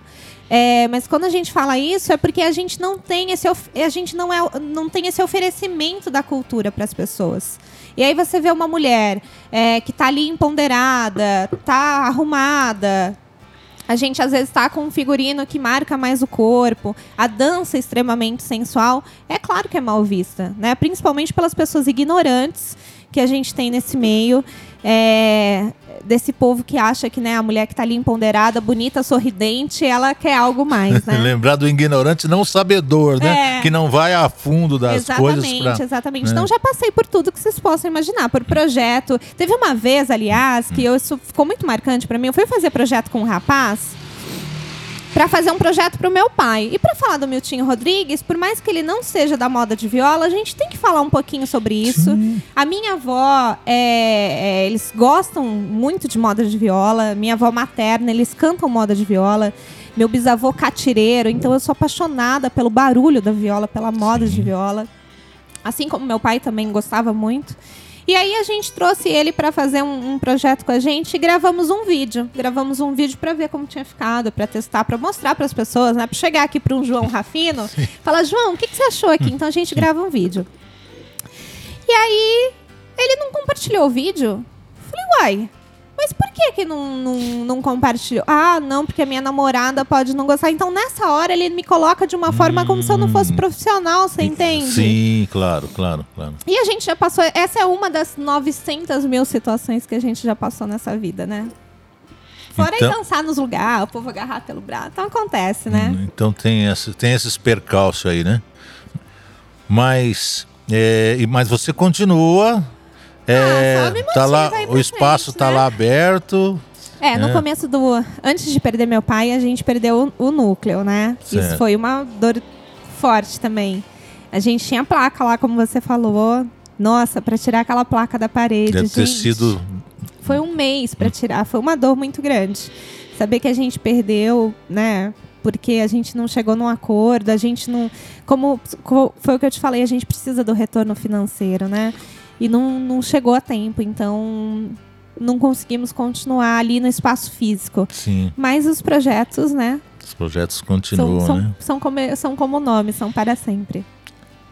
B: É, mas quando a gente fala isso é porque a gente não tem esse a gente não, é, não tem esse oferecimento da cultura para as pessoas. E aí você vê uma mulher é, que está ali empoderada, está arrumada. A gente às vezes está com um figurino que marca mais o corpo, a dança extremamente sensual, é claro que é mal vista, né? Principalmente pelas pessoas ignorantes que a gente tem nesse meio. É, desse povo que acha que né, a mulher que está ali empoderada, bonita, sorridente, ela quer algo mais, né? (laughs)
A: Lembrar do ignorante não sabedor, né?
B: É.
A: Que não vai a fundo das
B: exatamente,
A: coisas. Pra...
B: Exatamente.
A: né?
B: Então já passei por tudo que vocês possam imaginar, por projeto. Teve uma vez, aliás, que eu, isso ficou muito marcante para mim. Eu fui fazer projeto com um rapaz para fazer um projeto para o meu pai. E para falar do Miltinho Rodrigues, por mais que ele não seja da moda de viola, a gente tem que falar um pouquinho sobre isso. A minha avó, é, é, eles gostam muito de moda de viola. Minha avó materna, eles cantam moda de viola. Meu bisavô catireiro, então eu sou apaixonada pelo barulho da viola, pela moda de viola. Assim como meu pai também gostava muito. E aí a gente trouxe ele para fazer um, um, projeto com a gente e gravamos um vídeo. Gravamos um vídeo para ver como tinha ficado, para testar, para mostrar para as pessoas, né? Para chegar aqui para um João Rafino, (laughs) falar João, o que, que você achou aqui? Então a gente grava um vídeo. E aí ele não compartilhou o vídeo. Falei, uai, mas por que que não, não, não compartilhou? Ah, não, porque a minha namorada pode não gostar. Então, nessa hora, ele me coloca de uma forma como se eu não fosse profissional, você entende?
A: Sim, claro, claro, claro.
B: E a gente já passou... Essa é uma das 900 mil situações que a gente já passou nessa vida, né? Fora
A: Então-
B: dançar nos lugares, o povo agarrar pelo braço. Então, acontece, né?
A: Então tem, essa, tem esses percalços aí, né? Mas, é, mas você continua. É,
B: Ah,
A: tá lá, o espaço
B: frente,
A: tá
B: né?
A: lá aberto.
B: É, no
A: É.
B: começo do. Antes de perder meu pai, a gente perdeu o, o núcleo, né?
A: Certo.
B: Isso foi uma dor forte também. A gente tinha placa lá, como você falou. Nossa, pra tirar aquela placa da parede.
A: Deve ter
B: gente,
A: sido.
B: Foi um mês pra tirar. Foi uma dor muito grande. Saber que a gente perdeu, né? Porque a gente não chegou num acordo, a gente não. Como co- foi o que eu te falei, a gente precisa do retorno financeiro, né? E não, não chegou a tempo, então não conseguimos continuar ali no espaço físico.
A: Sim,
B: Mas os projetos, né?
A: os projetos continuam,
B: são, são,
A: né?
B: são, como, são como o nome, são para sempre.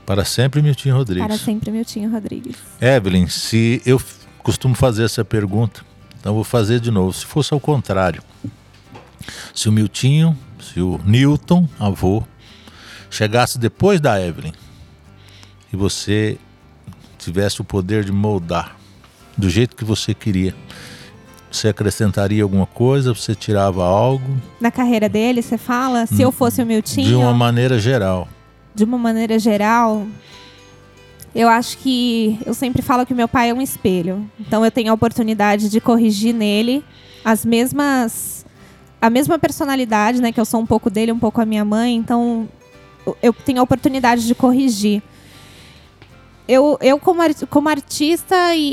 A: Para sempre, Miltinho Rodrigues.
B: Para sempre, Miltinho Rodrigues.
A: Evelyn, se eu costumo fazer essa pergunta, então vou fazer de novo. Se fosse ao contrário, se o Miltinho, se o Newton, avô, chegasse depois da Evelyn e você tivesse o poder de moldar do jeito que você queria, você acrescentaria alguma coisa? Você tirava algo?
B: Na carreira dele, você fala, se eu fosse o Miltinho,
A: Hum, De uma maneira geral.
B: de uma maneira geral, eu acho que eu sempre falo que meu pai é um espelho. Então eu tenho a oportunidade de corrigir nele as mesmas a mesma personalidade, né, que eu sou um pouco dele, um pouco a minha mãe, então eu tenho a oportunidade de corrigir. Eu, eu como, ar- como artista e,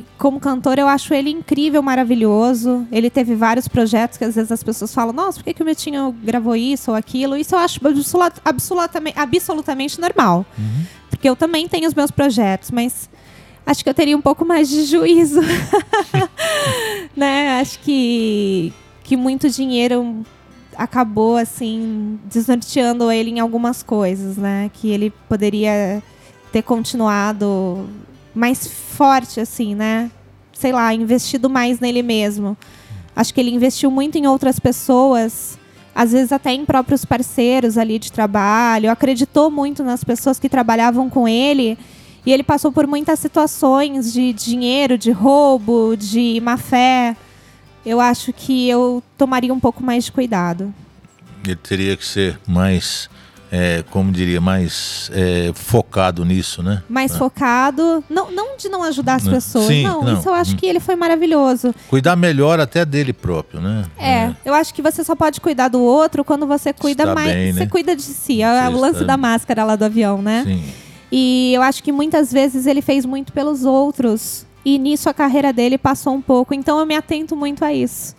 B: e como cantor, eu acho ele incrível, maravilhoso. Ele teve vários projetos que às vezes as pessoas falam, nossa, por que, que o Miltinho gravou isso ou aquilo? Isso eu acho absolut, absolutamente, absolutamente normal. Porque eu também tenho os meus projetos, mas acho que eu teria um pouco mais de juízo. (laughs) né? Acho que, que muito dinheiro acabou, assim, desnorteando ele em algumas coisas, né? Que ele poderia ter continuado mais forte, assim, né? Sei lá, investido mais nele mesmo. Acho que ele investiu muito em outras pessoas, às vezes até em próprios parceiros ali de trabalho, acreditou muito nas pessoas que trabalhavam com ele. E ele passou por muitas situações de dinheiro, de roubo, de má fé. Eu acho que eu tomaria um pouco mais de cuidado.
A: Ele teria que ser mais, é, como diria, mais é, focado nisso, né?
B: Mais focado, não, não de não ajudar as
A: Né?
B: pessoas,
A: Sim,
B: não,
A: não.
B: Isso eu acho
A: Hum.
B: que ele foi maravilhoso.
A: Cuidar melhor até dele próprio, né?
B: É, eu acho que você só pode cuidar do outro quando você cuida
A: Está
B: mais.
A: bem, né?
B: Você cuida de si. É
A: Você
B: o lance
A: está-
B: da máscara lá do avião, né?
A: Sim.
B: E eu acho que muitas vezes ele fez muito pelos outros. E nisso a carreira dele passou um pouco. Então eu me atento muito a isso.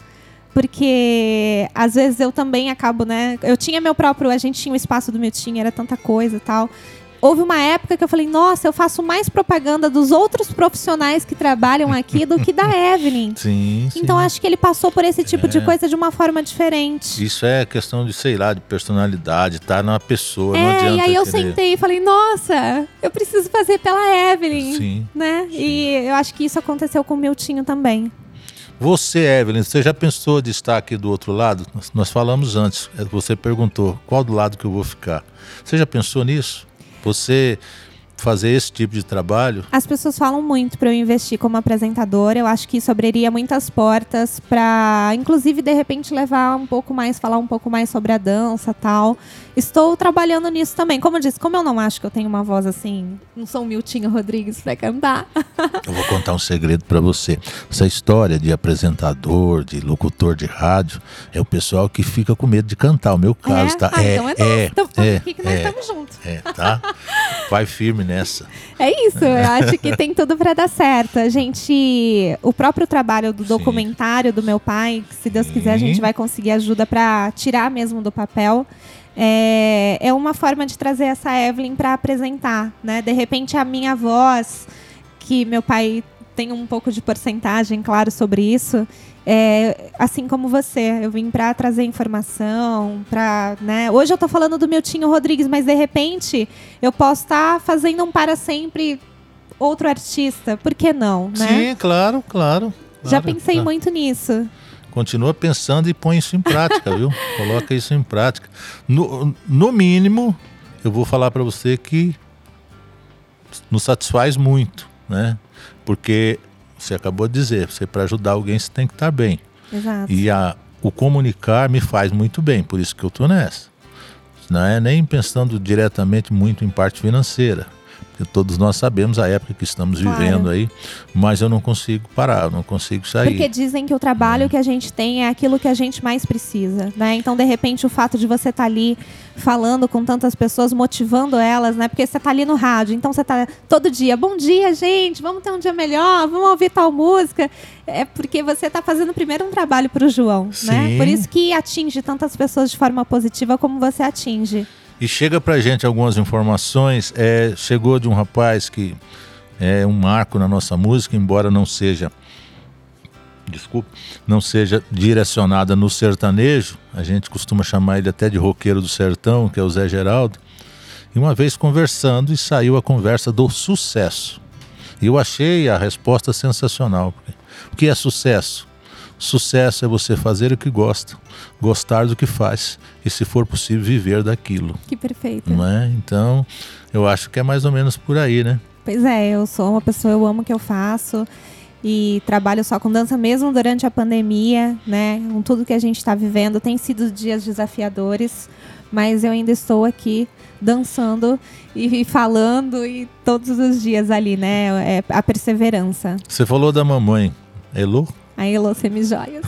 B: Porque às vezes eu também acabo, né? Eu tinha meu próprio. A gente tinha o espaço do meu tinha, era tanta coisa e tal. Houve uma época que eu falei, nossa, eu faço mais propaganda dos outros profissionais que trabalham aqui do que da Evelyn. (laughs)
A: Sim, sim.
B: Então acho que ele passou por esse tipo de
A: É.
B: coisa de uma forma diferente.
A: Isso é questão de, sei lá, de personalidade, tá na pessoa, não
B: É,
A: adianta
B: e aí eu
A: querer.
B: sentei e falei, nossa, eu preciso fazer pela Evelyn.
A: Sim.
B: Né? E eu acho que isso aconteceu com o Miltinho também.
A: Você, Evelyn, você já pensou de estar aqui do outro lado? Nós, nós falamos antes, é, você perguntou qual do lado que eu vou ficar. Você já pensou nisso? Você fazer esse tipo de trabalho?
B: As pessoas falam muito para eu investir como apresentadora. Eu acho que isso abriria muitas portas para, inclusive, de repente levar um pouco mais, falar um pouco mais sobre a dança, tal. Estou trabalhando nisso também. Como eu disse, como eu não acho que eu tenho uma voz assim, não sou um Miltinho Rodrigues para cantar. (laughs)
A: Eu vou contar um segredo para você. Essa história de apresentador, de locutor de rádio, é o pessoal que fica com medo de cantar. O meu caso,
B: é?
A: tá?
B: Ah,
A: é,
B: então é,
A: é,
B: então,
A: é, (laughs)
B: aqui que nós
A: é,
B: estamos juntos.
A: é, tá? Vai firme nessa.
B: É isso, eu acho que tem tudo para dar certo. A gente, o próprio trabalho do
A: Sim.
B: documentário do meu pai, que se Deus quiser a
A: Sim.
B: gente vai conseguir ajuda para tirar mesmo do papel. É, é uma forma de trazer essa Evelyn para apresentar, né? De repente a minha voz, que meu pai tem um pouco de porcentagem, claro, sobre isso. É, assim como você, eu vim para trazer informação, para, né? Hoje eu tô falando do Miltinho Rodrigues, mas de repente eu posso estar fazendo um para sempre outro artista, por que não, né?
A: Sim, claro, claro.
B: Já
A: claro.
B: pensei
A: Tá.
B: muito nisso.
A: Continua pensando e põe isso em prática, viu? (laughs) Coloca isso em prática. No, no mínimo, eu vou falar para você que nos satisfaz muito, né? Porque você acabou de dizer, você para ajudar alguém você tem que estar bem.
B: Exato.
A: E a, o comunicar me faz muito bem, por isso que eu tô nessa. Não é nem pensando diretamente muito em parte financeira. Porque todos nós sabemos a época que estamos
B: Claro.
A: vivendo aí, mas eu não consigo parar, eu não consigo sair.
B: Porque dizem que o trabalho que a gente tem é aquilo que a gente mais precisa, né? Então, de repente, o fato de você estar ali falando com tantas pessoas, motivando elas, né? Porque você está ali no rádio, então você está todo dia, bom dia, gente, vamos ter um dia melhor, vamos ouvir tal música. É porque você está fazendo primeiro um trabalho para o João, né?
A: Sim.
B: Por isso que atinge tantas pessoas de forma positiva como você atinge.
A: E chega pra gente algumas informações. É, chegou de um rapaz que é um marco na nossa música, embora não seja. Desculpa, não seja direcionada no sertanejo. A gente costuma chamar ele até de roqueiro do sertão, que é o Zé Geraldo. E uma vez conversando, e saiu a conversa do sucesso. E eu achei a resposta sensacional. O que é sucesso? Sucesso é você fazer o que gosta, gostar do que faz e, se for possível, viver daquilo.
B: Que perfeito.
A: Não é? Então, eu acho que é mais ou menos por aí, né?
B: Pois é, eu sou uma pessoa, eu amo o que eu faço e trabalho só com dança mesmo durante a pandemia, né? Com tudo que a gente está vivendo, tem sido dias desafiadores, mas eu ainda estou aqui dançando e, falando e todos os dias ali, né? É a perseverança.
A: Você falou da mamãe, Elo?
B: A Elo Semijoias.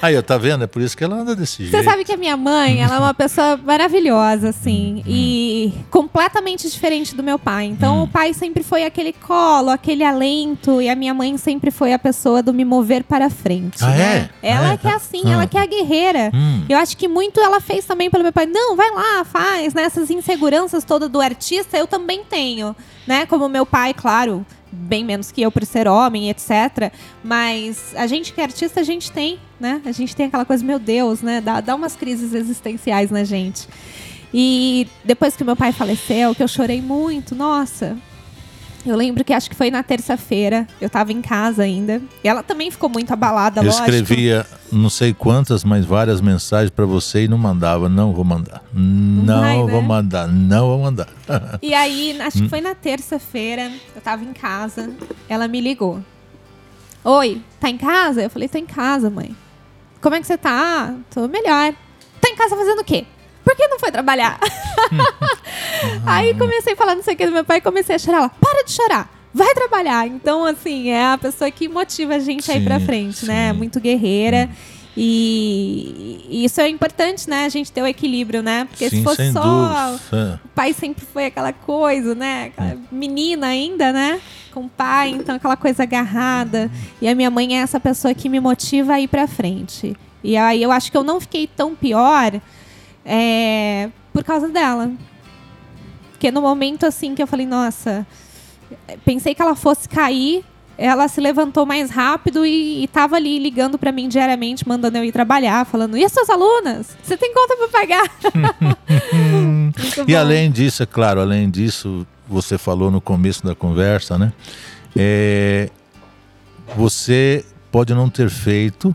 A: Aí, ó, tá vendo? É por isso que ela anda desse
B: Você
A: jeito.
B: sabe que a minha mãe, ela é uma pessoa maravilhosa, assim, e completamente diferente do meu pai. Então,
A: Hum.
B: o pai sempre foi aquele colo, aquele alento, e a minha mãe sempre foi a pessoa do me mover para frente.
A: Ah,
B: né?
A: é?
B: Ela
A: Ah, é?
B: que é assim,
A: Ah.
B: ela que é a guerreira.
A: Hum.
B: Eu acho que muito ela fez também pelo meu pai. Não, vai lá, faz, né? Essas inseguranças todas do artista eu também tenho, né? Como meu pai, claro, bem menos que eu por ser homem, etc. Mas a gente que é artista, a gente tem, né? A gente tem aquela coisa, meu Deus, né? Dá, dá umas crises existenciais na gente. E depois que meu pai faleceu, que eu chorei muito, nossa. Eu lembro que acho que foi na terça-feira, eu tava em casa ainda. E ela também ficou muito abalada,
A: Eu
B: lógico.
A: escrevia não sei quantas, mas várias mensagens pra você e não mandava. Não vou mandar. Não,
B: vai, né?
A: vou mandar. Não vou mandar.
B: E aí, acho que foi na terça-feira, eu tava em casa, ela me ligou. Oi, tá em casa? Eu falei, tô em casa, mãe. Como é que você tá? "Ah, Tô melhor. Tá em casa fazendo o quê? Por que não foi trabalhar? (laughs) aí comecei a falar não sei o que do meu pai e comecei a chorar. Ela, para de chorar. Vai trabalhar. Então, assim, é a pessoa que motiva a gente a ir pra
A: Sim,
B: frente, né?
A: sim.
B: Muito guerreira. E, e isso é importante, né? A gente ter o equilíbrio, né? Porque se
A: Sim,
B: fosse
A: sem
B: só
A: dúvida.
B: o pai sempre foi aquela coisa, né? Aquela menina ainda, né? Com o pai, então aquela coisa agarrada. E a minha mãe é essa pessoa que me motiva a ir pra frente. E aí eu acho que eu não fiquei tão pior é, por causa dela. Porque no momento assim que eu falei, nossa, pensei que ela fosse cair, ela se levantou mais rápido e, e tava ali ligando pra mim diariamente, mandando eu ir trabalhar, falando: e as suas alunas? Você tem conta pra pagar? (laughs)
A: E além disso, é claro, além disso, você falou no começo da conversa, né? É, você pode não ter feito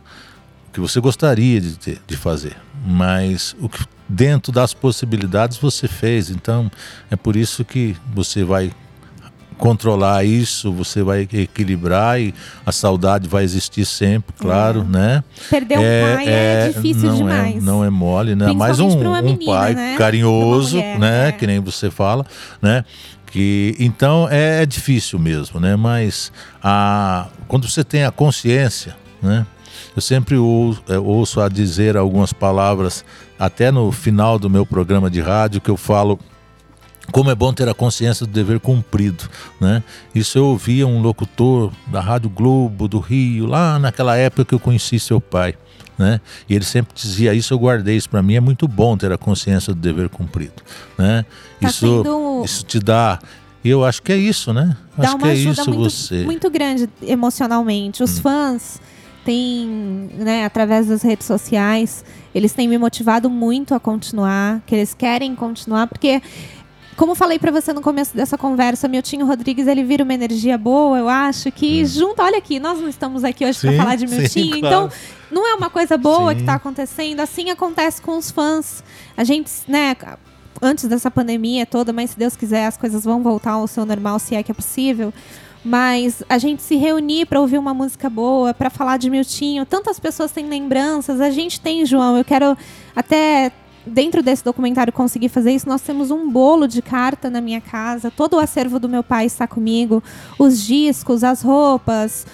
A: o que você gostaria de, ter- de fazer, mas o que dentro das possibilidades você fez. Então é por isso que você vai controlar isso, você vai equilibrar e a saudade vai existir sempre, claro, é. né?
B: Perder é, um pai é, é difícil
A: não é,
B: demais.
A: É, não é mole, né? Mais um, menina, um pai né? carinhoso, mulher, né? É. Que nem você fala, né? Que, então é, difícil mesmo, né? Mas a, quando você tem a consciência, né? Eu sempre ouço, ouço a dizer algumas palavras, até no final do meu programa de rádio, que eu falo como é bom ter a consciência do dever cumprido, né? Isso eu ouvia um locutor da Rádio Globo do Rio, lá naquela época que eu conheci seu pai, né? E ele sempre dizia isso, eu guardei isso para mim, é muito bom ter a consciência do dever cumprido, né?
B: Tá
A: isso,
B: sendo...
A: isso te dá eu acho que é isso, né?
B: Dá
A: acho que é isso
B: muito,
A: você.
B: Muito grande emocionalmente. Os hum. fãs têm, né, através das redes sociais, eles têm me motivado muito a continuar, que eles querem continuar, porque como falei para você no começo dessa conversa, Miltinho Rodrigues, ele vira uma energia boa, eu acho, que hum. junto, olha aqui, nós não estamos aqui hoje para falar de Miltinho, sim, claro. então não é uma coisa boa sim. que está acontecendo, assim acontece com os fãs. A gente, né, antes dessa pandemia toda, mas se Deus quiser, as coisas vão voltar ao seu normal, se é que é possível. Mas a gente se reunir para ouvir uma música boa, para falar de Miltinho, tantas pessoas têm lembranças, a gente tem, João. Eu quero até dentro desse documentário conseguir fazer isso, nós temos um bolo de carta na minha casa. Todo o acervo do meu pai está comigo. Os discos, as roupas,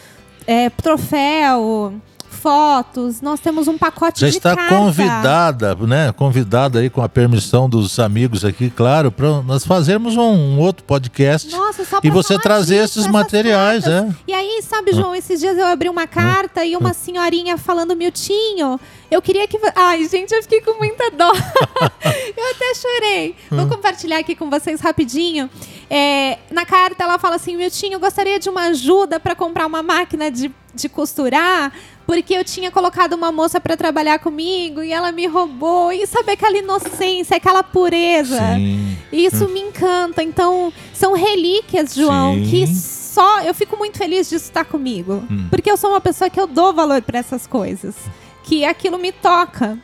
B: é, troféu fotos, nós temos um pacote
A: Já
B: de
A: está
B: carta.
A: convidada, né? Convidada aí com a permissão dos amigos aqui, claro, para nós fazermos um, um, outro podcast.
B: Nossa, só
A: E você trazer
B: disso,
A: esses materiais, é.
B: E aí, sabe, João, esses dias eu abri uma carta e uma senhorinha falando Miltinho, eu queria que. Ai, gente, eu fiquei com muita dó. (laughs) eu até chorei. Vou compartilhar aqui com vocês rapidinho. É, na carta, ela fala assim: Miltinho, eu gostaria de uma ajuda para comprar uma máquina de, de costurar porque eu tinha colocado uma moça para trabalhar comigo e ela me roubou. E sabe aquela inocência, aquela pureza?
A: Sim.
B: Isso hum. me encanta. Então, são relíquias, João, Sim. que só eu fico muito feliz de estar comigo, hum. porque eu sou uma pessoa que eu dou valor para essas coisas, que aquilo me toca.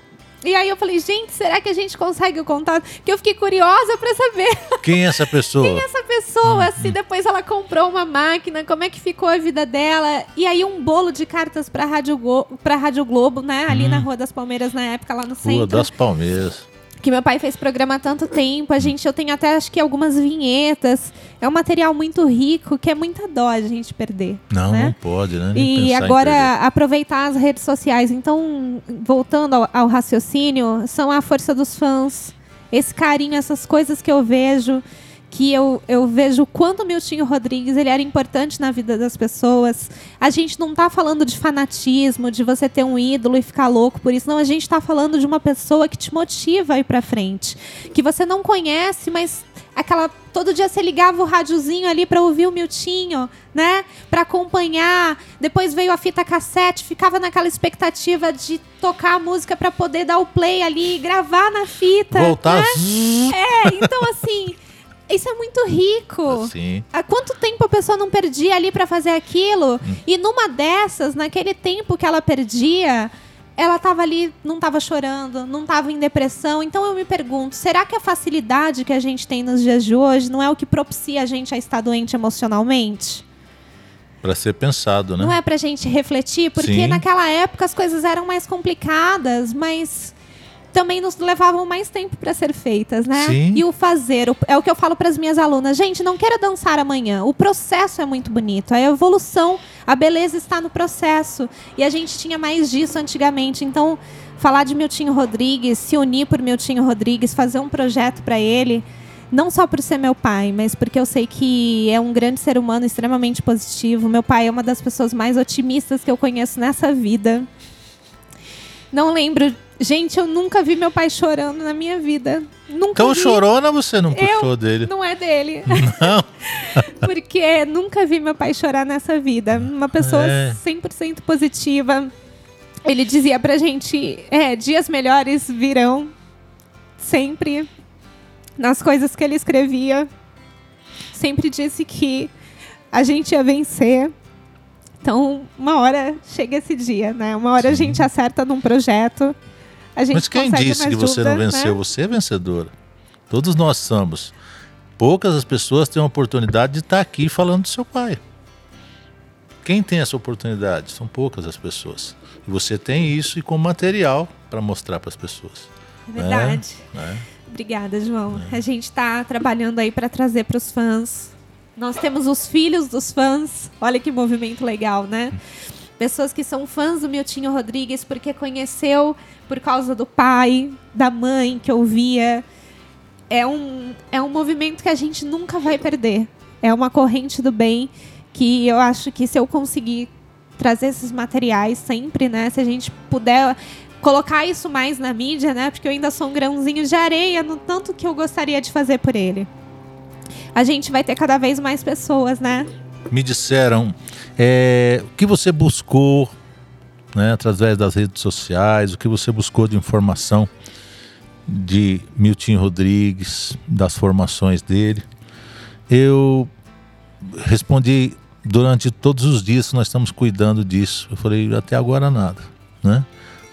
B: E aí eu falei, gente, será que a gente consegue o contato? Que eu fiquei curiosa para saber.
A: Quem é essa pessoa? (laughs)
B: Quem é essa pessoa? Hum, Se hum. depois ela comprou uma máquina, como é que ficou a vida dela? E aí um bolo de cartas para Rádio para Rádio Globo, né? Ali hum. na Rua das Palmeiras na época lá no centro.
A: Rua das Palmeiras
B: que meu pai fez programa há tanto tempo. A gente, eu tenho até acho que algumas vinhetas. É um material muito rico que é muita dó a gente perder.
A: Não,
B: né?
A: não pode, né?
B: Nem e agora aproveitar as redes sociais. Então, voltando ao, ao raciocínio, são a força dos fãs, esse carinho, essas coisas que eu vejo que eu, eu vejo o quanto o Miltinho Rodrigues ele era importante na vida das pessoas. A gente não está falando de fanatismo, de você ter um ídolo e ficar louco por isso. Não, a gente está falando de uma pessoa que te motiva a ir para frente. Que você não conhece, mas aquela todo dia você ligava o rádiozinho ali para ouvir o Miltinho, né? Para acompanhar. Depois veio a fita cassete, ficava naquela expectativa de tocar a música para poder dar o play ali, gravar na fita.
A: Voltar. Né?
B: É, então assim, (laughs) isso é muito rico.
A: Sim.
B: Há quanto tempo a pessoa não perdia ali para fazer aquilo? Hum. E numa dessas, naquele tempo que ela perdia, ela estava ali, não estava chorando, não estava em depressão. Então eu me pergunto, será que a facilidade que a gente tem nos dias de hoje não é o que propicia a gente a estar doente emocionalmente?
A: Para ser pensado, né?
B: Não é para a gente refletir, porque Sim. naquela época as coisas eram mais complicadas, mas também nos levavam mais tempo para ser feitas, né?
A: Sim.
B: E o fazer, é o que eu falo para as minhas alunas, gente, não queira dançar amanhã. O processo é muito bonito, a evolução, a beleza está no processo. E a gente tinha mais disso antigamente. Então, falar de Miltinho Rodrigues, se unir por Miltinho Rodrigues, fazer um projeto para ele, não só por ser meu pai, mas porque eu sei que é um grande ser humano extremamente positivo. Meu pai é uma das pessoas mais otimistas que eu conheço nessa vida. Não lembro Gente, eu nunca vi meu pai chorando na minha vida. Nunca
A: então
B: vi.
A: chorona você não puxou
B: eu,
A: dele?
B: Não é dele. (laughs)
A: Não. (laughs)
B: Porque nunca vi meu pai chorar nessa vida. Uma pessoa é. 100% positiva. Ele dizia pra gente, é, dias melhores virão. Sempre. Nas coisas que ele escrevia. Sempre disse que a gente ia vencer. Então, uma hora chega esse dia, né? Uma hora Sim. a gente acerta num projeto a gente
A: Mas quem disse que você não
B: dúvidas,
A: venceu?
B: né?
A: Você é vencedora. Todos nós somos. Poucas as pessoas têm a oportunidade de estar aqui falando do seu pai. Quem tem essa oportunidade? São poucas as pessoas. E você tem isso e com material para mostrar para as pessoas.
B: É verdade.
A: né?
B: Obrigada, João. A gente está trabalhando aí para trazer para os fãs. Nós temos os filhos dos fãs. Olha que movimento legal, né? Pessoas que são fãs do Miltinho Rodrigues porque conheceu por causa do pai, da mãe que ouvia. É um, é um movimento que a gente nunca vai perder. É uma corrente do bem que eu acho que se eu conseguir trazer esses materiais sempre, né? Se a gente puder colocar isso mais na mídia, né? Porque eu ainda sou um grãozinho de areia no tanto que eu gostaria de fazer por ele. A gente vai ter cada vez mais pessoas, né?
A: Me disseram é, o que você buscou né, através das redes sociais, o que você buscou de informação de Milton Rodrigues, das formações dele. Eu respondi durante todos os dias que nós estamos cuidando disso. Eu falei, até agora nada. Né?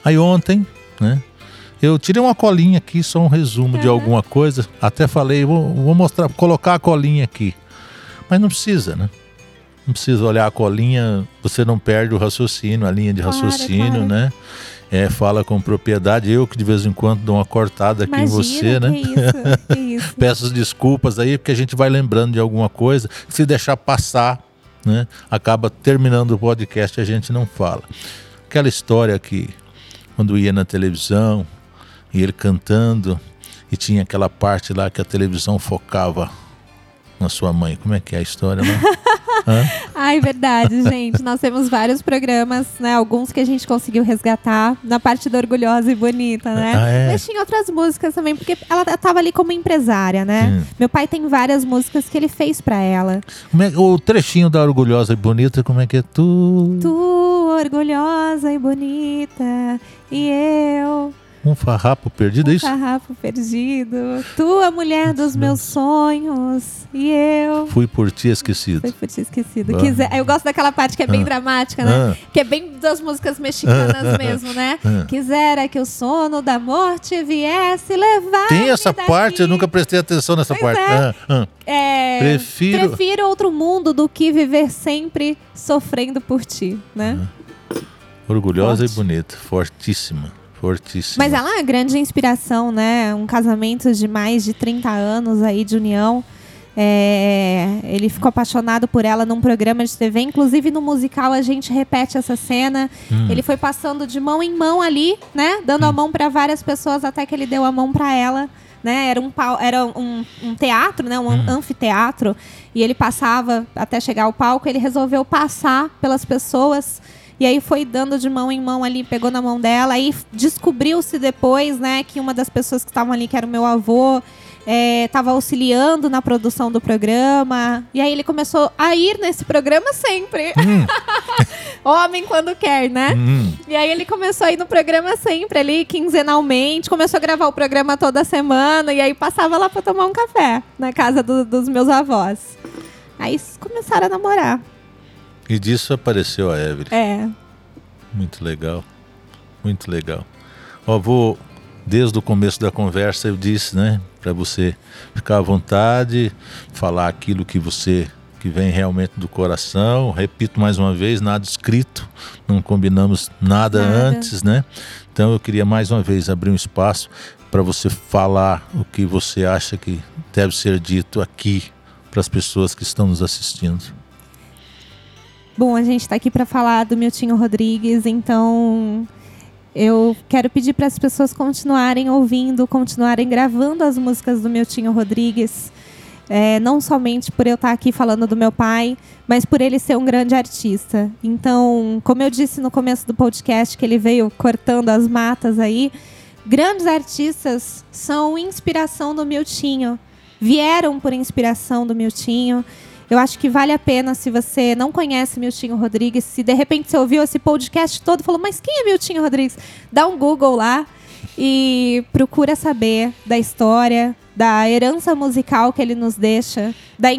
A: Aí ontem, né? Eu tirei uma colinha aqui, só um resumo de
B: Uhum.
A: alguma coisa. Até falei, vou, vou mostrar, colocar a colinha aqui. Mas não precisa, né? Não precisa olhar a colinha, você não perde o raciocínio, a linha de
B: Claro,
A: raciocínio,
B: claro.
A: né? É, fala com propriedade. Eu que de vez em quando dou uma cortada aqui
B: Imagina,
A: em você, né?
B: que isso, que (laughs) isso.
A: Peço desculpas aí, porque a gente vai lembrando de alguma coisa. Se deixar passar, né? Acaba terminando o podcast e a gente não fala. Aquela história que quando ia na televisão e ele cantando e tinha aquela parte lá que a televisão focava na sua mãe. Como é que é a história lá? (laughs)
B: Ai, verdade, gente. Nós temos vários programas, né? Alguns que a gente conseguiu resgatar na parte da Orgulhosa e Bonita, né?
A: Ah, é?
B: Mas tinha outras músicas também, porque ela tava ali como empresária, né?
A: Sim.
B: Meu pai tem várias músicas que ele fez pra ela.
A: É- o trechinho da Orgulhosa e Bonita, como é que é? Tu,
B: Tu, orgulhosa e bonita, e eu,
A: um farrapo perdido, é
B: um
A: isso?
B: farrapo perdido. Tu, a mulher dos meus sonhos, e eu.
A: Fui por ti esquecido.
B: Foi por ti esquecido.
A: Ah.
B: Quiser, eu gosto daquela parte que é bem
A: Ah.
B: dramática, né?
A: Ah.
B: Que é bem das músicas mexicanas mesmo, né?
A: Ah.
B: Quisera que o sono da morte viesse levar.
A: Tem essa parte, eu nunca prestei atenção nessa
B: Pois
A: parte.
B: é.
A: Ah, ah.
B: É,
A: Prefiro-
B: prefiro outro mundo do que viver sempre sofrendo por ti, né?
A: Orgulhosa
B: Forte.
A: e bonita, fortíssima, fortíssima.
B: Mas ela é uma grande inspiração, né? Um casamento de mais de 30 anos aí de união. É, ele ficou apaixonado por ela num programa de TV. Inclusive no musical a gente repete essa cena.
A: Hum.
B: Ele foi passando de mão em mão ali, né? Dando a mão para várias pessoas até que ele deu a mão para ela. Né? Era, um, pau- era um, um teatro, né? um
A: Hum.
B: anfiteatro. E ele passava até chegar ao palco. Ele resolveu passar pelas pessoas. E aí foi dando de mão em mão ali, pegou na mão dela. Aí descobriu-se depois, né, que uma das pessoas que estavam ali, que era o meu avô, estava auxiliando na produção do programa. E aí ele começou a ir nesse programa sempre. (laughs) Homem quando quer, né?
A: Hum.
B: E aí ele começou a ir no programa sempre, ali, quinzenalmente. Começou a gravar o programa toda semana. E aí passava lá pra tomar um café na casa do- dos meus avós. Aí começaram a namorar.
A: E disso apareceu a Evelyn.
B: É.
A: Muito legal. Muito legal. Ó, vou, desde o começo da conversa eu disse, né, para você ficar à vontade, falar aquilo que você que vem realmente do coração. Repito mais uma vez, nada escrito, não combinamos nada,
B: Nada.
A: antes, né? Então eu queria mais uma vez abrir um espaço para você falar o que você acha que deve ser dito aqui para as pessoas que estão nos assistindo.
B: Bom, a gente está aqui para falar do Miltinho Rodrigues, então eu quero pedir para as pessoas continuarem ouvindo, continuarem gravando as músicas do Miltinho Rodrigues. É, não somente por eu estar aqui falando do meu pai, mas por ele ser um grande artista. Então, como eu disse no começo do podcast, que ele veio cortando as matas aí, grandes artistas são inspiração do Miltinho. Vieram por inspiração do Miltinho. Eu acho que vale a pena se você não conhece Miltinho Rodrigues, se de repente você ouviu esse podcast todo e falou, mas quem é Miltinho Rodrigues? Dá um Google lá e procura saber da história, da herança musical que ele nos deixa, da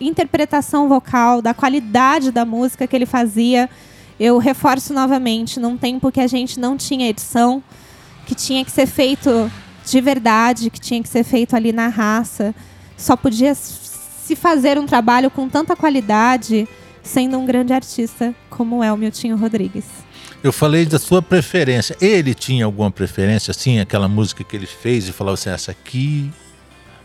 B: interpretação vocal, da qualidade da música que ele fazia. Eu reforço novamente, num tempo que a gente não tinha edição, que tinha que ser feito de verdade, que tinha que ser feito ali na raça. Só podia se fazer um trabalho com tanta qualidade sendo um grande artista como é o Miltinho Rodrigues.
A: Eu falei da sua preferência. Ele tinha alguma preferência, assim, aquela música que ele fez e falava assim, essa aqui.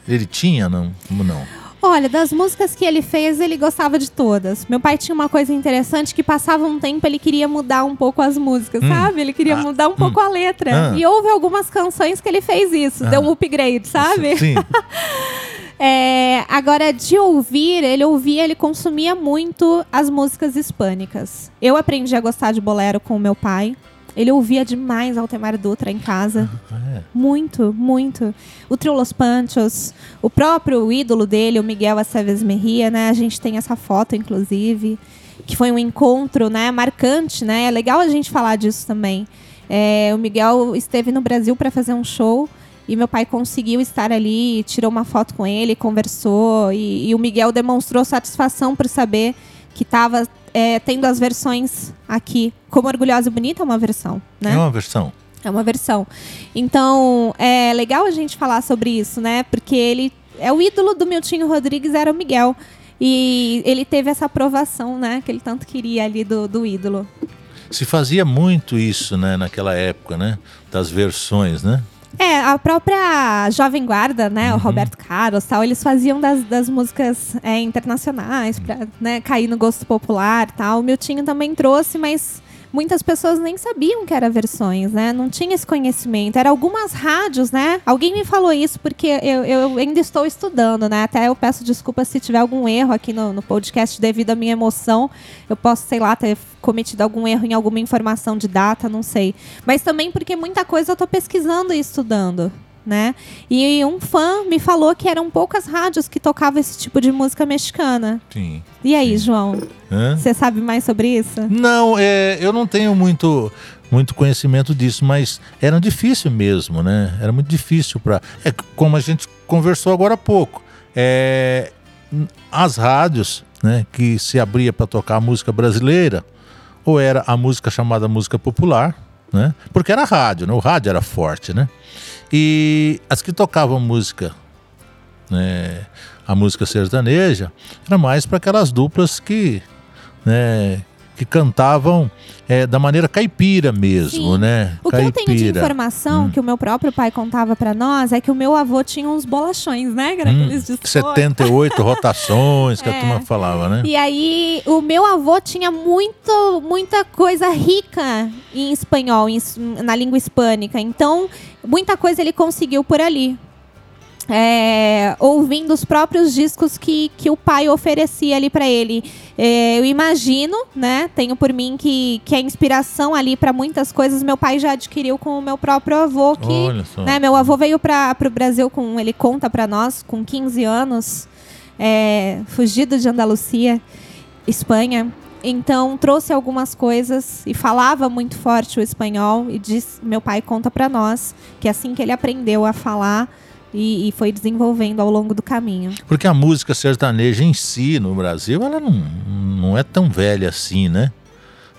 A: Ele tinha, não? Não.
B: Olha, das músicas que ele fez, ele gostava de todas. Meu pai tinha uma coisa interessante que passava um tempo, ele queria mudar um pouco as músicas, hum. sabe? Ele queria ah, mudar um hum. pouco a letra. Ah. E houve algumas canções que ele fez isso, ah. deu um upgrade, sabe? Sim. (laughs) é, agora, de ouvir, ele ouvia, ele consumia muito as músicas hispânicas. Eu aprendi a gostar de bolero com o meu pai. Ele ouvia demais Altemar Dutra em casa. (laughs) É. Muito, muito. O Trio Los Panchos, o próprio ídolo dele, o Miguel Aceves Merria, né? A gente tem essa foto, inclusive, que foi um encontro, né, marcante, né? É legal a gente falar disso também. É, o Miguel esteve no Brasil para fazer um show e meu pai conseguiu estar ali, tirou uma foto com ele, conversou e, e o Miguel demonstrou satisfação por saber que estava é, tendo as versões aqui. Como Orgulhosa e Bonita é uma versão, né?
A: É uma versão.
B: É uma versão. Então, é legal a gente falar sobre isso, né? Porque ele é o ídolo do Miltinho Rodrigues, era o Miguel. E ele teve essa aprovação, né? Que ele tanto queria ali do, do ídolo.
A: Se fazia muito isso, né? Naquela época, né? Das versões, né?
B: É, a própria Jovem Guarda, né, uhum. o Roberto Carlos tal, eles faziam das, das músicas é, internacionais para né, cair no gosto popular tal. O Miltinho também trouxe, mas muitas pessoas nem sabiam que era versões, né? Não tinha esse conhecimento. Era algumas rádios, né? Alguém me falou isso porque eu, eu ainda estou estudando, né? Até eu peço desculpa se tiver algum erro aqui no, no podcast devido à minha emoção. Eu posso, sei lá, ter cometido algum erro em alguma informação de data, não sei. Mas também porque muita coisa eu estou pesquisando e estudando né? E um fã me falou que eram poucas rádios que tocavam esse tipo de música mexicana.
A: Sim.
B: E aí, sim. João? Você sabe mais sobre isso?
A: Não, é, eu não tenho muito muito conhecimento disso, mas era difícil mesmo, né? Era muito difícil para, é como a gente conversou agora há pouco, é, as rádios, né, que se abria para tocar a música brasileira, ou era a música chamada música popular, né? Porque era rádio, né? O rádio era forte, né? E as que tocavam música, né? A música sertaneja, era mais para aquelas duplas que, né? Que cantavam é, da maneira caipira mesmo, Sim. né?
B: O
A: caipira.
B: que eu tenho de informação, hum. que o meu próprio pai contava para nós, é que o meu avô tinha uns bolachões, né? Que era hum,
A: aqueles 78 (laughs) rotações que é. a turma falava, né?
B: E aí, o meu avô tinha muito, muita coisa rica em espanhol, em, na língua hispânica. Então, muita coisa ele conseguiu por ali é, ouvindo os próprios discos que, que o pai oferecia ali para ele. É, eu imagino, né? Tenho por mim que, que a inspiração ali para muitas coisas meu pai já adquiriu com o meu próprio avô. Que, né, meu avô veio para o Brasil com, ele conta para nós, com 15 anos, é, fugido de Andalucia, Espanha. Então trouxe algumas coisas e falava muito forte o espanhol e diz, meu pai conta para nós que assim que ele aprendeu a falar e, e, foi desenvolvendo ao longo do caminho.
A: Porque a música sertaneja em si, no Brasil, ela não, não é tão velha assim, né?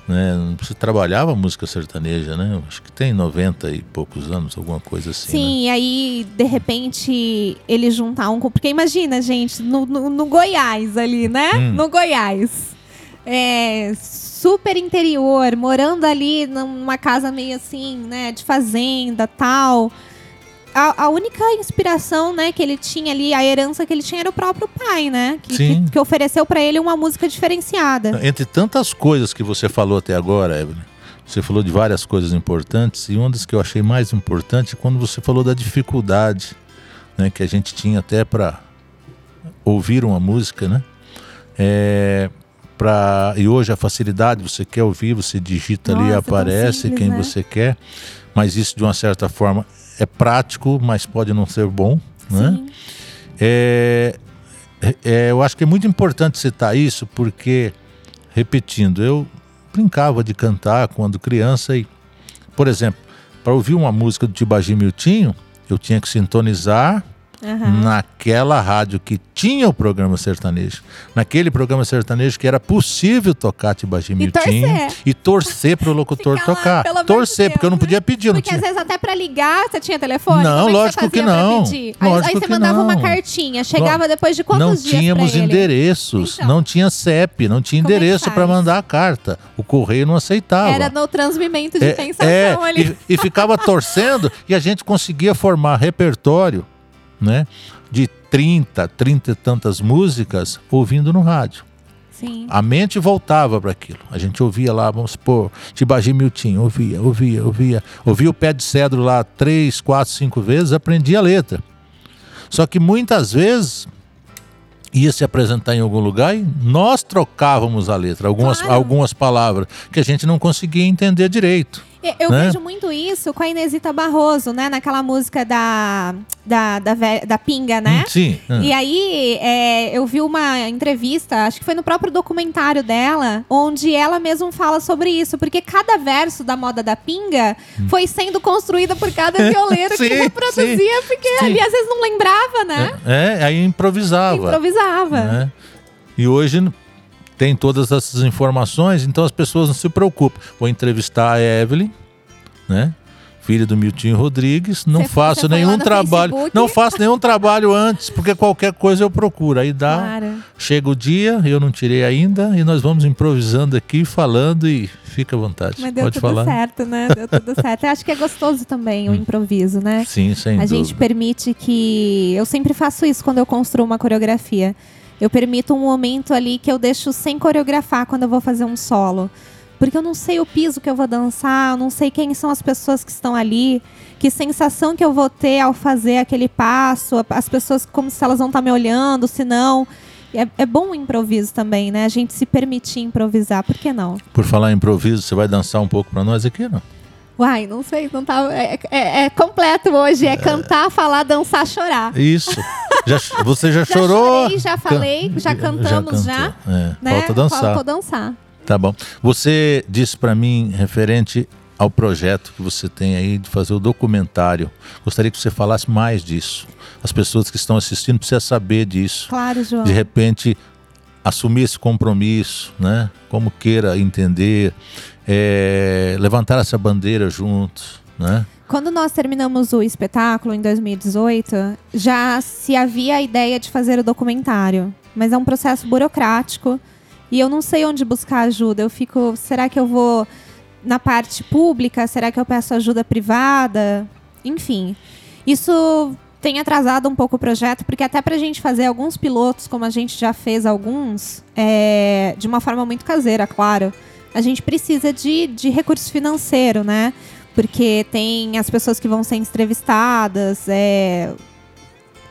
A: né? Você trabalhava música sertaneja, né? Acho que tem 90 e poucos anos, alguma coisa assim.
B: Sim,
A: né?
B: aí, de repente, ele juntar um. Porque imagina, gente, no, no, no Goiás ali, né? Hum. No Goiás. É, super interior, morando ali numa casa meio assim, né? De fazenda tal a, a, única inspiração, né, que ele tinha ali, a herança que ele tinha era o próprio pai, né? Que, que, que ofereceu para ele uma música diferenciada.
A: Entre tantas coisas que você falou até agora, Evelyn, você falou de várias coisas importantes e uma das que eu achei mais importante é quando você falou da dificuldade, né, que a gente tinha até para ouvir uma música, né? É, pra, e hoje a facilidade, você quer ouvir, você digita Nossa, ali, aparece simples, quem né? você quer, mas isso de uma certa forma é prático, mas pode não ser bom. Né? É, é, eu acho que é muito importante citar isso, porque, repetindo, eu brincava de cantar quando criança e, por exemplo, para ouvir uma música do Tibagi Miltinho, eu tinha que sintonizar
B: Aham.
A: naquela rádio que tinha o programa sertanejo, naquele programa sertanejo que era possível tocar Tibagi Miltinho e torcer para o locutor
B: lá,
A: tocar. torcer, porque eu não podia pedir, não
B: Porque
A: tinha.
B: às vezes até pra ligar você tinha telefone?
A: Não,
B: é que
A: lógico que
B: pra
A: não.
B: Aí,
A: Lógico
B: aí você
A: que
B: mandava
A: não.
B: uma cartinha, chegava depois de quantos
A: não
B: dias pra
A: tínhamos endereços,
B: Então.
A: não tinha CEP, não tinha
B: é que
A: endereço para
B: faz?
A: mandar a carta. O correio não aceitava.
B: Era no transmimento de
A: É,
B: pensação
A: é,
B: ali.
A: E, e ficava torcendo e a gente conseguia formar repertório, né? De 30, 30 e tantas músicas ouvindo no rádio.
B: Sim.
A: A mente voltava para aquilo. A gente ouvia lá, vamos supor, Tibagi Miltinho, ouvia, ouvia, ouvia. Ouvia o pé de cedro lá três, quatro, cinco vezes, aprendia a letra. Só que muitas vezes ia se apresentar em algum lugar e nós trocávamos a letra, algumas,
B: Claro.
A: algumas palavras que a gente não conseguia entender direito.
B: Eu-
A: né?
B: vejo muito isso com a Inesita Barroso, né? Naquela música da, da, da, da Pinga, né?
A: Hum, Sim. hum.
B: E aí, é, eu vi uma entrevista, acho que foi no próprio documentário dela, onde ela mesma fala sobre isso, porque cada verso da moda da pinga foi sendo construída por cada violeiro que (laughs)
A: Hum. Sim,
B: reproduzia, porque
A: sim.
B: ali às vezes não lembrava, né?
A: É, aí improvisava.
B: Improvisava.
A: né? E hoje tem todas essas informações, então as pessoas não se preocupam. Vou entrevistar a Evelyn, né? Filha do Miltinho Rodrigues, não
B: Você-
A: faço nenhum trabalho,
B: Facebook?
A: não faço nenhum trabalho antes, porque qualquer coisa eu procuro. Aí dá,
B: Claro.
A: chega o dia, eu não tirei ainda, e nós vamos improvisando aqui, falando e fica à vontade.
B: Mas deu
A: Pode
B: tudo
A: falar.
B: certo, né? Deu tudo (laughs) certo. Eu acho que é gostoso também o improviso, né?
A: Sim, sem
B: a
A: dúvida.
B: gente permite que. Eu sempre faço isso quando eu construo uma coreografia. Eu permito um momento ali que eu deixo sem coreografar quando eu vou fazer um solo. Porque eu não sei o piso que eu vou dançar, eu não sei quem são as pessoas que estão ali, que sensação que eu vou ter ao fazer aquele passo, as pessoas como se elas vão estar me olhando, se não. É, é bom o improviso também, né? A gente se permitir improvisar, por que não?
A: Por falar em improviso, você vai dançar um pouco pra nós aqui, não?
B: Uai, não sei, não tá. É, é- é completo hoje. É cantar, falar, dançar, chorar.
A: Isso. Já, você já, (laughs)
B: Já
A: chorou?
B: chorei, já falei, já cantamos, já.
A: cantou. É,
B: Né?
A: Falta dançar.
B: Faltou dançar.
A: Tá bom. Você disse pra mim, referente ao projeto que você tem aí de fazer o documentário. Gostaria que você falasse mais disso. As pessoas que estão assistindo precisam saber disso.
B: Claro, João.
A: De repente, assumir esse compromisso, né? Como queira entender, é, levantar essa bandeira juntos, né?
B: Quando nós terminamos o espetáculo em 2018, já se havia a ideia de fazer o documentário. Mas é um processo burocrático e eu não sei onde buscar ajuda. Eu fico, será que eu vou na parte pública? Será que eu peço ajuda privada? Enfim, isso tem atrasado um pouco o projeto, porque até pra gente fazer alguns pilotos, como a gente já fez alguns, é, de uma forma muito caseira, claro, a gente precisa de, de recurso financeiro, né? Porque tem as pessoas que vão ser entrevistadas, é,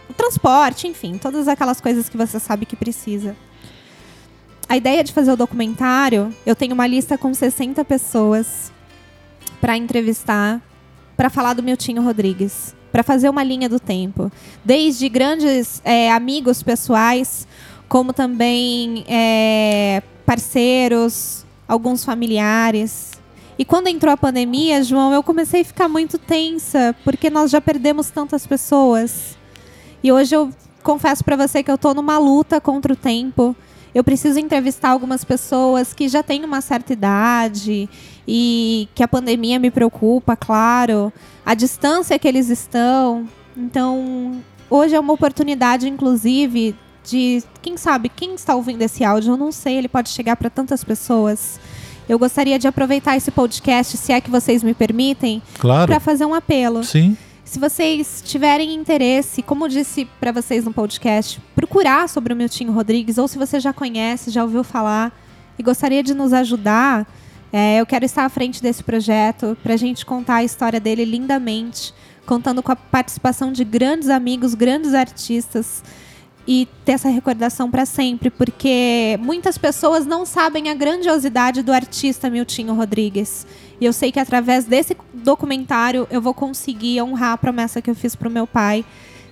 B: o transporte, enfim, todas aquelas coisas que você sabe que precisa. A ideia de fazer o documentário, eu tenho uma lista com 60 pessoas para entrevistar, para falar do Miltinho Rodrigues, para fazer uma linha do tempo. Desde grandes é, amigos pessoais, como também é, parceiros, alguns familiares. E quando entrou a pandemia, João, eu comecei a ficar muito tensa, porque nós já perdemos tantas pessoas. E hoje eu confesso para você que eu tô numa luta contra o tempo. Eu preciso entrevistar algumas pessoas que já têm uma certa idade e que a pandemia me preocupa, claro. A distância que eles estão. Então, hoje é uma oportunidade, inclusive, de quem sabe, quem está ouvindo esse áudio, eu não sei, ele pode chegar para tantas pessoas. Eu gostaria de aproveitar esse podcast, se é que vocês me permitem,
A: Claro.
B: para fazer um apelo.
A: Sim.
B: Se vocês tiverem interesse, como eu disse para vocês no podcast, procurar sobre o Miltinho Rodrigues, ou se você já conhece, já ouviu falar e gostaria de nos ajudar, é, eu quero estar à frente desse projeto para a gente contar a história dele lindamente, contando com a participação de grandes amigos, grandes artistas e ter essa recordação para sempre, porque muitas pessoas não sabem a grandiosidade do artista Miltinho Rodrigues. E eu sei que através desse documentário eu vou conseguir honrar a promessa que eu fiz pro meu pai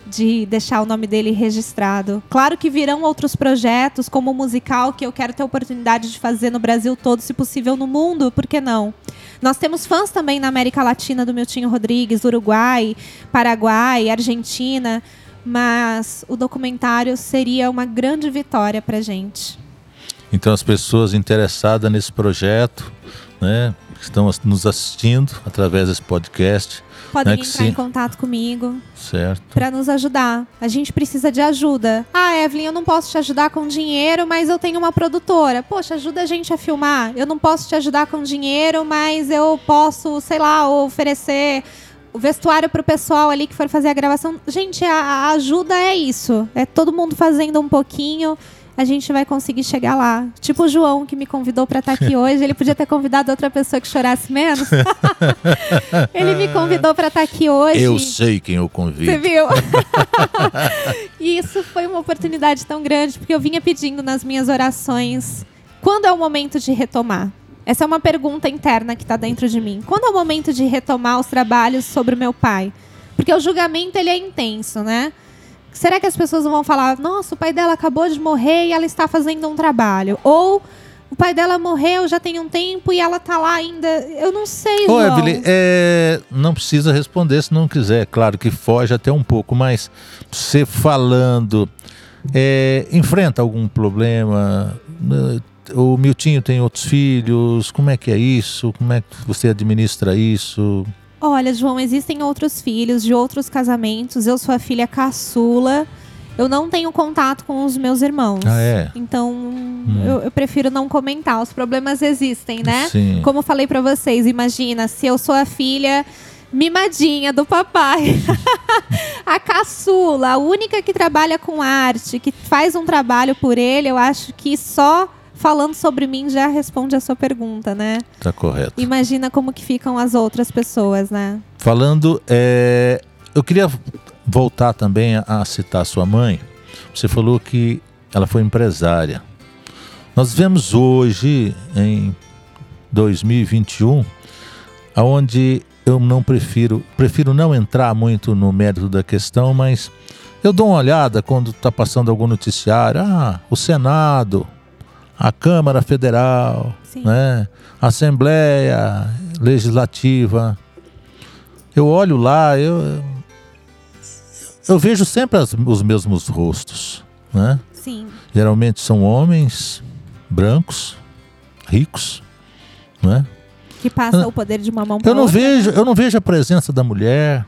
B: de deixar o nome dele registrado. Claro que virão outros projetos, como o musical, que eu quero ter oportunidade de fazer no Brasil todo, se possível no mundo, por que não? Nós temos fãs também na América Latina do Miltinho Rodrigues, Uruguai, Paraguai, Argentina. Mas o documentário seria uma grande vitória pra gente.
A: Então as pessoas interessadas nesse projeto, né, que estão nos assistindo através desse podcast,
B: Podem
A: né,
B: entrar em contato comigo
A: certo?
B: para nos ajudar. A gente precisa de ajuda. Ah, Evelyn, eu não posso te ajudar com dinheiro, mas eu tenho uma produtora. Poxa, ajuda a gente a filmar. Eu não posso te ajudar com dinheiro, mas eu posso, sei lá, oferecer o vestuário pro pessoal ali que for fazer a gravação. Gente, a, a ajuda é isso. É todo mundo fazendo um pouquinho. A gente vai conseguir chegar lá. Tipo o João que me convidou para estar aqui (laughs) hoje. Ele podia ter convidado outra pessoa que chorasse menos. (laughs) Ele me convidou para estar aqui hoje.
A: Eu sei quem eu
B: Você
A: convido.
B: viu? e (laughs) isso foi uma oportunidade tão grande, porque eu vinha pedindo nas minhas orações: quando é o momento de retomar? Essa é uma pergunta interna que está dentro de mim. Quando é o momento de retomar os trabalhos sobre o meu pai? Porque o julgamento ele é intenso, né? Será que as pessoas vão falar: nossa, o pai dela acabou de morrer e ela está fazendo um trabalho? Ou o pai dela morreu já tem um tempo e ela tá lá ainda. Eu não sei,
A: Ô,
B: João.
A: Evelyn, é, não precisa responder se não quiser. Claro que foge até um pouco, mas você falando, é, enfrenta algum problema? O Miltinho tem outros filhos? Como é que é isso? Como é que você administra isso?
B: Olha, João, existem outros filhos de outros casamentos. Eu sou a filha caçula. Eu não tenho contato com os meus irmãos.
A: Ah, é?
B: Então, eu, eu prefiro não comentar. Os problemas existem, né?
A: Sim.
B: Como eu falei pra vocês, imagina, se eu sou a filha mimadinha do papai, (laughs) a caçula, a única que trabalha com arte, que faz um trabalho por ele, eu acho que só falando sobre mim já responde a sua pergunta, né?
A: Tá correto.
B: Imagina como que ficam as outras pessoas, né?
A: Falando, é, eu queria voltar também a, a citar sua mãe. Você falou que ela foi empresária. Nós vemos hoje, em 2021, aonde eu não prefiro, prefiro não entrar muito no mérito da questão, mas eu dou uma olhada quando está passando algum noticiário. Ah, o Senado, a Câmara Federal,
B: Sim.
A: né? a Assembleia Legislativa. Eu olho lá, eu, eu vejo sempre as- os mesmos rostos, né?
B: Sim.
A: Geralmente são homens brancos, ricos, né?
B: Que passa o poder de uma mão para
A: Eu não
B: outra.
A: vejo, eu não vejo a presença da mulher.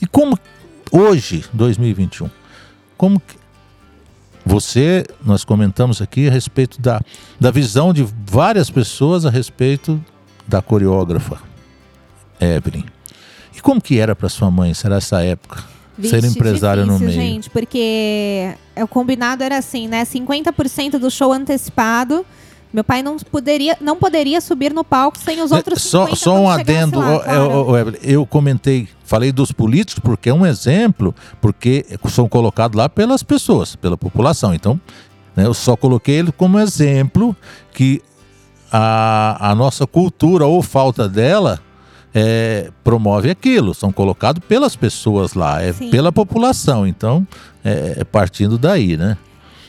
A: E como hoje, 2021, como que você, nós comentamos aqui a respeito da, da visão de várias pessoas a respeito da coreógrafa Evelyn. E como que era para sua mãe, será essa época? ser
B: Vixe,
A: empresária no
B: difícil,
A: meio.
B: gente, porque é, o combinado era assim, né? 50% do show antecipado. Meu pai não poderia, não poderia subir no palco sem os outros 50
A: É, só, só um adendo,
B: lá,
A: ó,
B: claro.
A: ó, Evelyn, eu comentei, falei dos políticos porque é um exemplo, porque são colocados lá pelas pessoas, pela população. Então, né, eu só coloquei ele como exemplo que a, a nossa cultura ou falta dela é, promove aquilo, são colocados pelas pessoas lá, é
B: Sim.
A: pela população. Então, é, é partindo daí, né?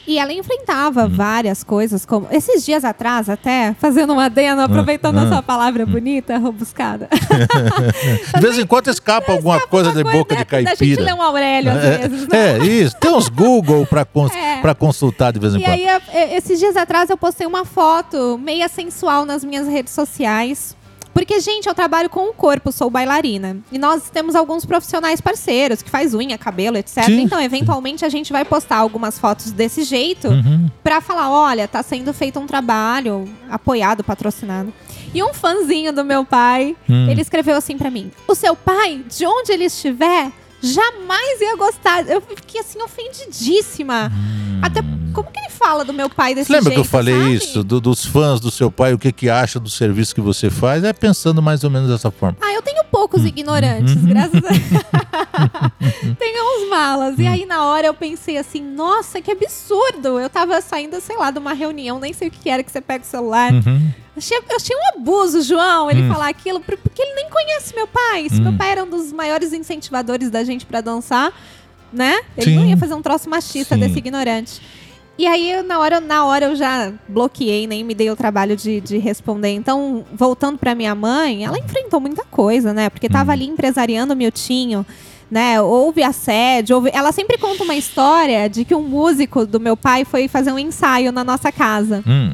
B: E ela enfrentava
A: Hum.
B: várias coisas, como esses dias atrás, até, fazendo um adeno, aproveitando
A: ah.
B: essa palavra bonita, robuscada. (laughs)
A: De vez em quando escapa alguma coisa de boca de
B: Da gente
A: caipira.
B: ler um Aurélio, às vezes, né?
A: É, isso. Tem uns Google para cons (laughs)
B: É.
A: consultar de vez em
B: E
A: quando.
B: aí, a- e- esses dias atrás, eu postei uma foto meia sensual nas minhas redes sociais. Porque, gente, eu trabalho com o corpo, sou bailarina. E nós temos alguns profissionais parceiros que faz unha, cabelo, etc.
A: Sim.
B: Então, eventualmente, a gente vai postar algumas fotos desse jeito
A: Uhum.
B: pra falar: olha, tá sendo feito um trabalho apoiado, patrocinado. E um fãzinho do meu pai,
A: Hum.
B: ele escreveu assim pra mim: O seu pai, de onde ele estiver, jamais ia gostar. Eu fiquei assim, ofendidíssima. Até como que ele fala do meu pai desse
A: Hum. Lembra
B: jeito?
A: que eu falei
B: sabe?
A: isso? do- dos fãs do seu pai, o que, que acha do serviço que você faz? É pensando mais ou menos dessa forma.
B: Ah, eu tenho poucos
A: Hum.
B: ignorantes,
A: Uhum.
B: graças a (laughs) (laughs) Tenho uns malas. E aí, na hora, eu pensei assim, nossa, que absurdo. Eu tava saindo, sei lá, de uma reunião, nem sei o que era que você pega o celular.
A: Uhum.
B: Achei, eu achei um abuso, João, ele
A: Hum.
B: falar aquilo, por- porque ele nem conhece meu pai. Se meu pai era um dos maiores incentivadores da gente pra dançar, né? Ele não
A: Sim.
B: ia fazer um troço machista
A: Sim.
B: desse ignorante. E aí, eu, na hora, na hora eu já bloqueei, nem me dei o trabalho de, de responder. Então, voltando pra minha mãe, ela enfrentou muita coisa, né? Porque tava ali empresariando o Miltinho, né? Houve assédio, houve... ela sempre conta uma história de que um músico do meu pai foi fazer um ensaio na nossa casa.
A: Hum,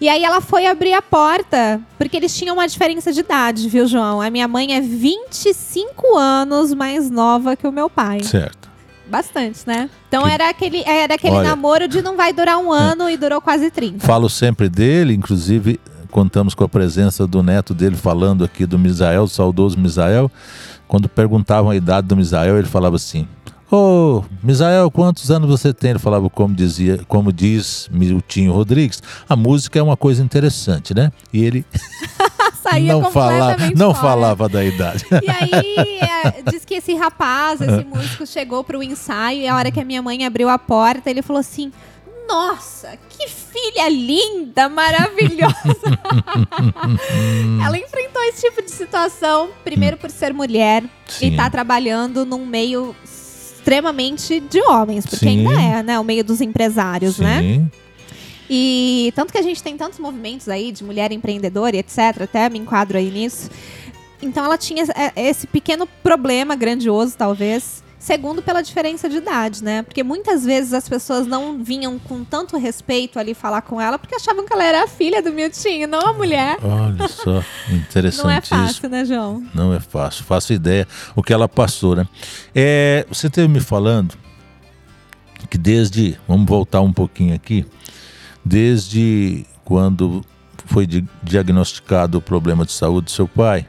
B: E aí ela foi abrir a porta, porque eles tinham uma diferença de idade, viu, João? A minha mãe é 25 anos mais nova que o meu pai.
A: certo.
B: Bastante, né? Então
A: Que-
B: era aquele, era aquele
A: Olha.
B: namoro de não vai durar um ano e durou quase 30.
A: Falo sempre dele, inclusive contamos com a presença do neto dele falando aqui do Misael, saudoso Misael. Quando perguntavam a idade do Misael, ele falava assim: Ô, Misael, quantos anos você tem? Ele falava como dizia, como diz Miltinho Rodrigues, a música é uma coisa interessante, né? E ele (laughs)
B: Saía
A: não falava,
B: completamente
A: não
B: fora.
A: falava da idade. (laughs)
B: E aí, é, diz que esse rapaz, esse músico, chegou pro ensaio e a hora que a minha mãe abriu a porta, ele falou assim: Nossa, que filha linda, maravilhosa. (laughs) Ela enfrentou esse tipo de situação, primeiro por ser mulher
A: Sim.
B: e tá trabalhando num meio extremamente de homens, porque
A: Sim.
B: ainda é, né, o meio dos empresários, né? E tanto que a gente tem tantos movimentos aí de mulher empreendedora e etc. Até me enquadro aí nisso. Então ela tinha é, esse pequeno problema grandioso, talvez. Segundo, pela diferença de idade, né? Porque muitas vezes as pessoas não vinham com tanto respeito ali falar com ela porque achavam que ela era a filha do Miltinho, não a mulher.
A: Olha só, (laughs)
B: Não é fácil, né, João?
A: Não é fácil, faço ideia o que ela passou, né? É, você teve me falando que desde, vamos voltar um pouquinho aqui, desde quando foi di- diagnosticado o problema de saúde do seu pai,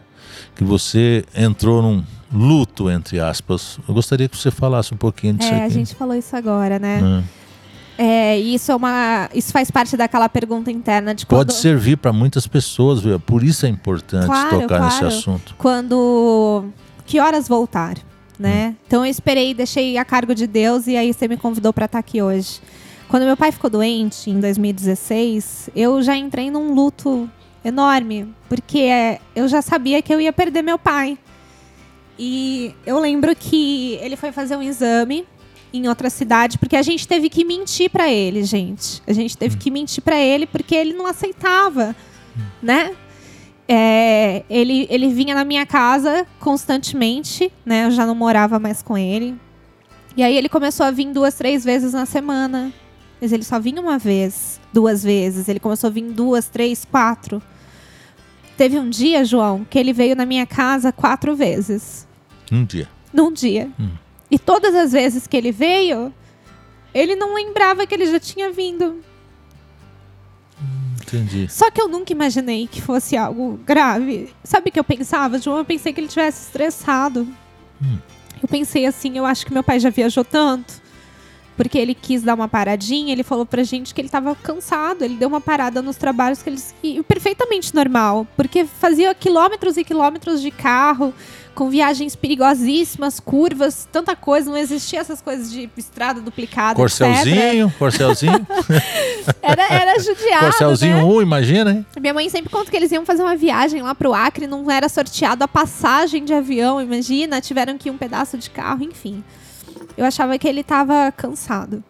A: que você entrou num luto, entre aspas. Eu gostaria que você falasse um pouquinho disso
B: É,
A: aqui.
B: a gente falou isso agora, né?
A: Hum.
B: É, e isso é uma. Isso faz parte daquela pergunta interna de
A: Pode
B: quando-
A: servir para muitas pessoas, viu? por isso é importante
B: Claro,
A: tocar nesse
B: claro.
A: assunto.
B: quando que horas voltar,
A: Hum.
B: né? Então eu esperei, deixei a cargo de Deus e aí você me convidou para estar aqui hoje. Quando meu pai ficou doente em 2016, eu já entrei num luto enorme, porque é, eu já sabia que eu ia perder meu pai. E eu lembro que ele foi fazer um exame em outra cidade, porque a gente teve que mentir para ele, gente. A gente teve que mentir para ele porque ele não aceitava, né? É, ele, ele vinha na minha casa constantemente, né? Eu já não morava mais com ele. E aí ele começou a vir duas, três vezes na semana. Mas ele só vinha uma vez, duas vezes. Ele começou a vir duas, três, quatro. Teve um dia, João, que ele veio na minha casa quatro vezes.
A: Um dia.
B: Num dia.
A: Hum.
B: E todas as vezes que ele veio, ele não lembrava que ele já tinha vindo.
A: Entendi.
B: Só que eu nunca imaginei que fosse algo grave. Sabe o que eu pensava, João? Eu pensei que ele tivesse estressado.
A: Hum.
B: Eu pensei assim, eu acho que meu pai já viajou tanto. Porque ele quis dar uma paradinha, ele falou pra gente que ele tava cansado, ele deu uma parada nos trabalhos que ele e perfeitamente normal, porque fazia quilômetros e quilômetros de carro, com viagens perigosíssimas, curvas, tanta coisa, não existia essas coisas de estrada duplicada, etc.
A: Corcelzinho, corcelzinho. (laughs)
B: Era, era judiado,
A: corcelzinho
B: né?
A: 1, imagina, hein?
B: Minha mãe sempre conta que eles iam fazer uma viagem lá pro Acre, não era sorteado a passagem de avião, imagina, tiveram que ir um pedaço de carro, enfim. Eu achava que ele tava cansado.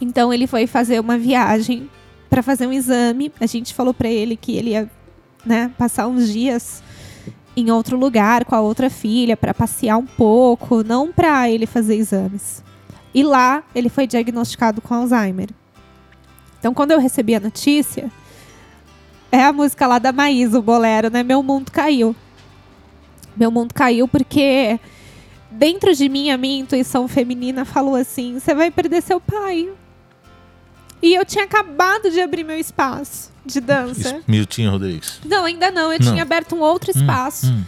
B: Então ele foi fazer uma viagem para fazer um exame. A gente falou para ele que ele ia, né, passar uns dias em outro lugar com a outra filha para passear um pouco, não para ele fazer exames. E lá ele foi diagnosticado com Alzheimer. Então quando eu recebi a notícia, é a música lá da Maísa, o bolero, né? Meu mundo caiu. Meu mundo caiu porque dentro de mim a minha intuição feminina falou assim: você vai perder seu pai. E eu tinha acabado de abrir meu espaço de dança.
A: Miltinho Rodrigues.
B: Não, ainda não. Eu
A: Não.
B: tinha aberto um outro espaço.
A: Hum,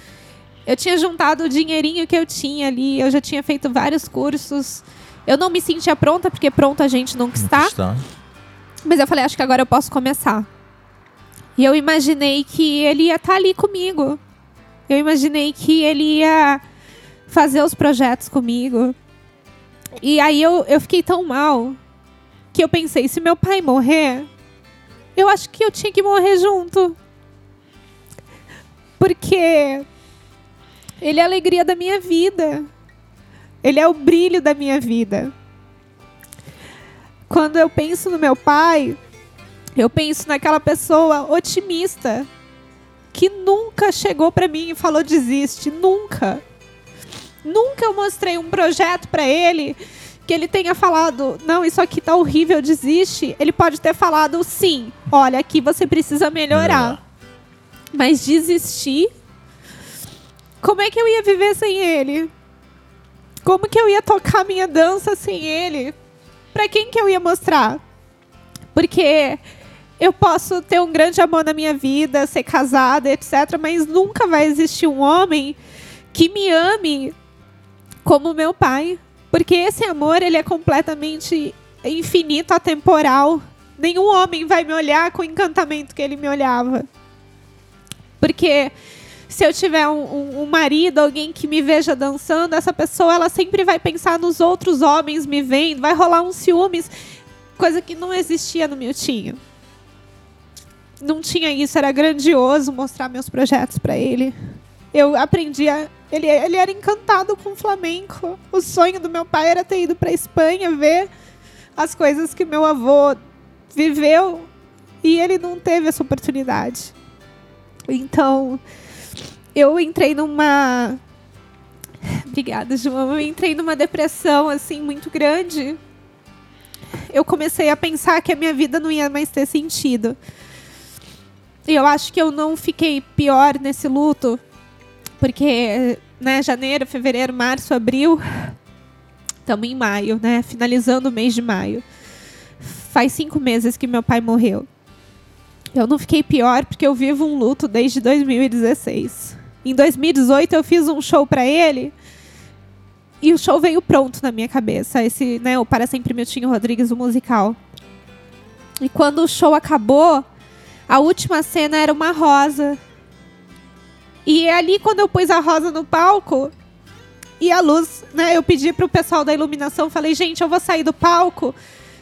B: Eu tinha juntado o dinheirinho que eu tinha ali. Eu já tinha feito vários cursos. Eu não me sentia pronta, porque pronta a gente nunca
A: não
B: está.
A: está.
B: Mas eu falei, acho que agora eu posso começar. E eu imaginei que ele ia estar ali comigo. Eu imaginei que ele ia fazer os projetos comigo. E aí eu, eu fiquei tão mal que eu pensei, se meu pai morrer, eu acho que eu tinha que morrer junto. Porque ele é a alegria da minha vida. Ele é o brilho da minha vida quando eu penso no meu pai, eu penso naquela pessoa otimista que nunca chegou pra mim e falou desiste, nunca. Nunca eu mostrei um projeto para ele que ele tenha falado, não, isso aqui tá horrível, desiste. Ele pode ter falado, sim, olha, aqui você precisa melhorar. Mas desistir. Como é que eu ia viver sem ele? Como que eu ia tocar minha dança sem ele? Para quem que eu ia mostrar? Porque eu posso ter um grande amor na minha vida, ser casada, etc, mas nunca vai existir um homem que me ame como meu pai, porque esse amor ele é completamente infinito, atemporal. Nenhum homem vai me olhar com o encantamento que ele me olhava. Porque se eu tiver um, um, um, marido, alguém que me veja dançando, essa pessoa ela sempre vai pensar nos outros homens me vendo, vai rolar uns ciúmes, coisa que não existia no Miltinho. Não tinha isso, era grandioso mostrar meus projetos para ele. Eu aprendi a, ele, ele era encantado com o flamenco. O sonho do meu pai era ter ido para Espanha ver as coisas que meu avô viveu e ele não teve essa oportunidade. Então, eu entrei numa. Obrigada, João. Eu entrei numa depressão assim muito grande. Eu comecei a pensar que a minha vida não ia mais ter sentido. E eu acho que eu não fiquei pior nesse luto, porque né, janeiro, fevereiro, março, abril, estamos em maio, né? Finalizando o mês de maio. Faz cinco meses que meu pai morreu. Eu não fiquei pior porque eu vivo um luto desde 2016. Em 2018 eu fiz um show para ele e o show veio pronto na minha cabeça. Esse, né, o Para Sempre Miltinho Rodrigues, o musical. E quando o show acabou, a última cena era uma rosa. E ali, quando eu pus a rosa no palco e a luz, né, eu pedi pro pessoal da iluminação, falei, gente, eu vou sair do palco.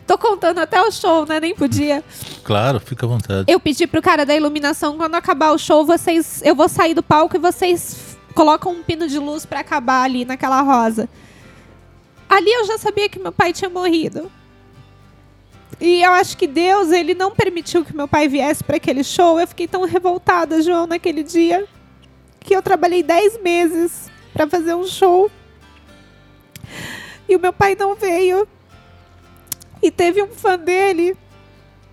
B: Tô contando até o show, né? Nem podia.
A: Claro, fica à vontade.
B: Eu pedi pro cara da iluminação, quando acabar o show, vocês. Eu vou sair do palco e vocês colocam um pino de luz para acabar ali naquela rosa. Ali eu já sabia que meu pai tinha morrido. E eu acho que Deus, ele não permitiu que meu pai viesse para aquele show. Eu fiquei tão revoltada, João, naquele dia, que eu trabalhei 10 meses para fazer um show. E o meu pai não veio. E teve um fã dele,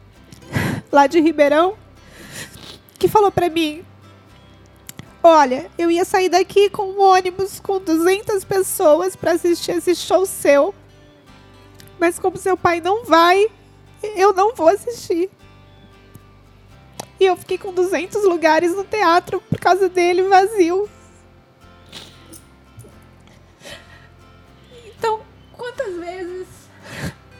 B: (laughs) lá de Ribeirão, que falou para mim: Olha, eu ia sair daqui com um ônibus com 200 pessoas para assistir esse show seu. Mas como seu pai não vai, eu não vou assistir. E eu fiquei com 200 lugares no teatro por causa dele vazio. Então, quantas vezes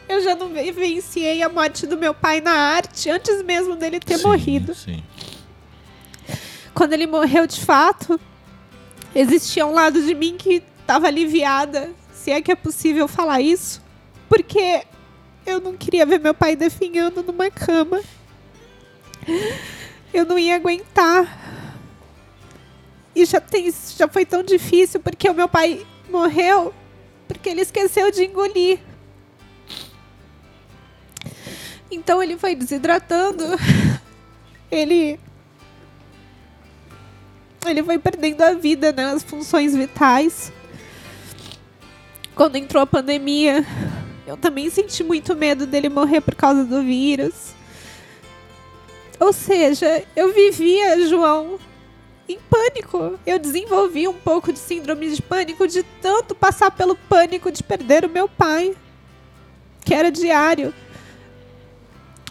B: eu já não vivenciei a morte do meu pai na arte antes mesmo dele ter
A: sim,
B: morrido.
A: Sim.
B: Quando ele morreu de fato, existia um lado de mim que estava aliviada, se é que é possível falar isso, porque eu não queria ver meu pai definhando numa cama. Eu não ia aguentar. E já, tem, já foi tão difícil porque o meu pai morreu porque ele esqueceu de engolir. Então ele foi desidratando. Ele. Ele foi perdendo a vida, né? As funções vitais. Quando entrou a pandemia, eu também senti muito medo dele morrer por causa do vírus. Ou seja, eu vivia, João, em pânico. Eu desenvolvi um pouco de síndrome de pânico de tanto passar pelo pânico de perder o meu pai, que era diário.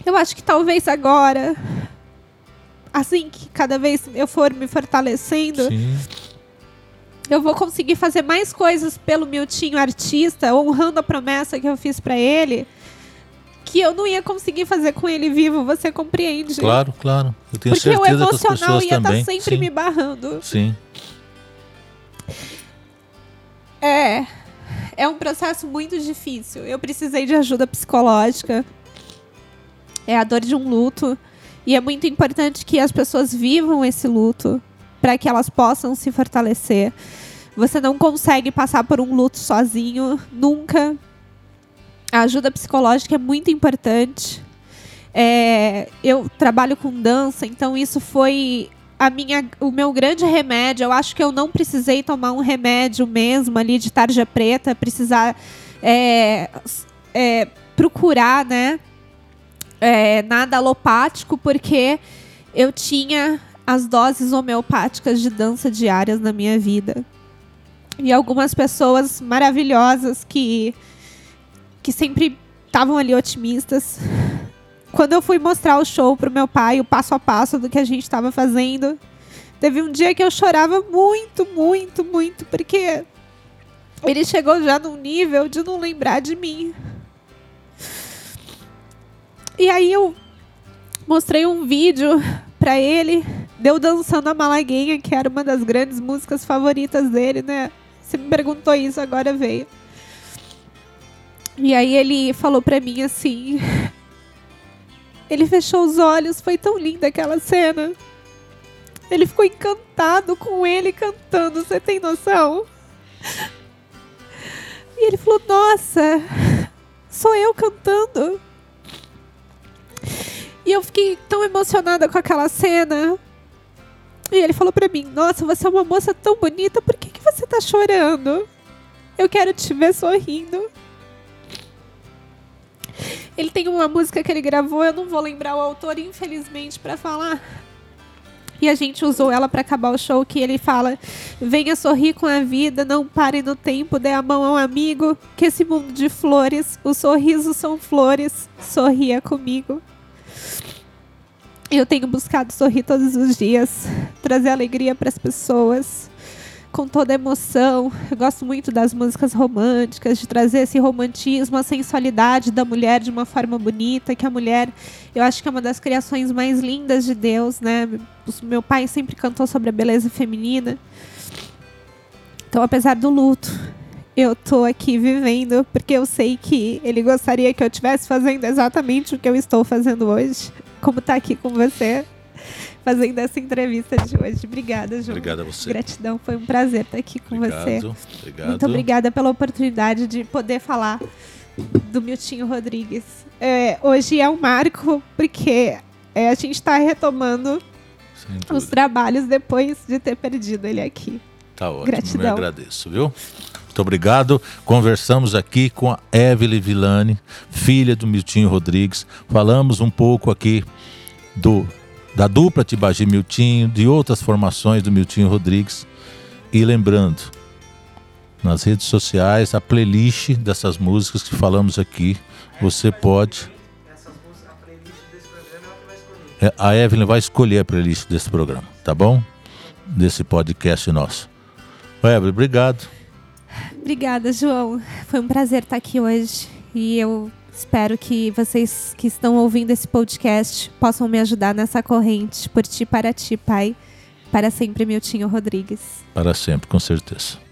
B: Eu acho que talvez agora, assim que cada vez eu for me fortalecendo,
A: Sim.
B: eu vou conseguir fazer mais coisas pelo Miltinho artista, honrando a promessa que eu fiz para ele, que eu não ia conseguir fazer com ele vivo, você compreende?
A: Claro, claro. Eu tenho
B: Porque o
A: certeza que as
B: emocional
A: pessoas
B: ia estar
A: também.
B: sempre
A: Sim.
B: me barrando.
A: Sim.
B: É. É um processo muito difícil. Eu precisei de ajuda psicológica. É a dor de um luto. E é muito importante que as pessoas vivam esse luto para que elas possam se fortalecer. Você não consegue passar por um luto sozinho, nunca. A ajuda psicológica é muito importante. É, eu trabalho com dança, então isso foi a minha, o meu grande remédio, eu acho que eu não precisei tomar um remédio mesmo ali de tarja preta, precisar é, é, procurar, né? É, nada alopático, porque eu tinha as doses homeopáticas de dança diárias na minha vida. E algumas pessoas maravilhosas que, que sempre estavam ali otimistas. Quando eu fui mostrar o show pro meu pai, o passo a passo do que a gente estava fazendo, teve um dia que eu chorava muito, muito, muito, porque ele chegou já num nível de não lembrar de mim. E aí eu mostrei um vídeo para ele, deu dançando a Malaguinha, que era uma das grandes músicas favoritas dele, né? Você me perguntou isso, agora veio. E aí ele falou pra mim assim. (laughs) Ele fechou os olhos, foi tão linda aquela cena. Ele ficou encantado com ele cantando, você tem noção? E ele falou: Nossa, sou eu cantando. E eu fiquei tão emocionada com aquela cena. E ele falou pra mim: Nossa, você é uma moça tão bonita, por que, que você tá chorando? Eu quero te ver sorrindo. Ele tem uma música que ele gravou, eu não vou lembrar o autor, infelizmente, para falar. E a gente usou ela para acabar o show, que ele fala: Venha sorrir com a vida, não pare no tempo, dê a mão ao amigo, que esse mundo de flores, os sorrisos são flores, sorria comigo. Eu tenho buscado sorrir todos os dias, trazer alegria para as pessoas, com toda emoção. Eu gosto muito das músicas românticas, de trazer esse romantismo, a sensualidade da mulher de uma forma bonita, que a mulher, eu acho que é uma das criações mais lindas de Deus, né? Meu pai sempre cantou sobre a beleza feminina. Então, apesar do luto, eu tô aqui vivendo porque eu sei que ele gostaria que eu estivesse fazendo exatamente o que eu estou fazendo hoje como tá aqui com você fazendo essa entrevista de hoje. Obrigada, João.
A: Obrigada a você.
B: Gratidão, foi um prazer estar aqui com
A: obrigado,
B: você.
A: Obrigado.
B: Muito obrigada pela oportunidade de poder falar do Miltinho Rodrigues. É, hoje é um marco, porque é, a gente está retomando os trabalhos depois de ter perdido ele aqui.
A: Tá ótimo, Gratidão. eu agradeço, viu? Muito obrigado. Conversamos aqui com a Evelyn Villani, filha do Miltinho Rodrigues. Falamos um pouco aqui do da dupla Tibagi Miltinho, de outras formações do Miltinho Rodrigues. E lembrando, nas redes sociais, a playlist dessas músicas que falamos aqui, você pode. É, a Evelyn vai escolher a playlist desse programa, tá bom? Desse podcast nosso. Evelyn, obrigado.
B: Obrigada, João. Foi um prazer estar aqui hoje e eu espero que vocês que estão ouvindo esse podcast possam me ajudar nessa corrente por ti para ti, Pai. Para sempre, Miltinho Rodrigues.
A: Para sempre, com certeza.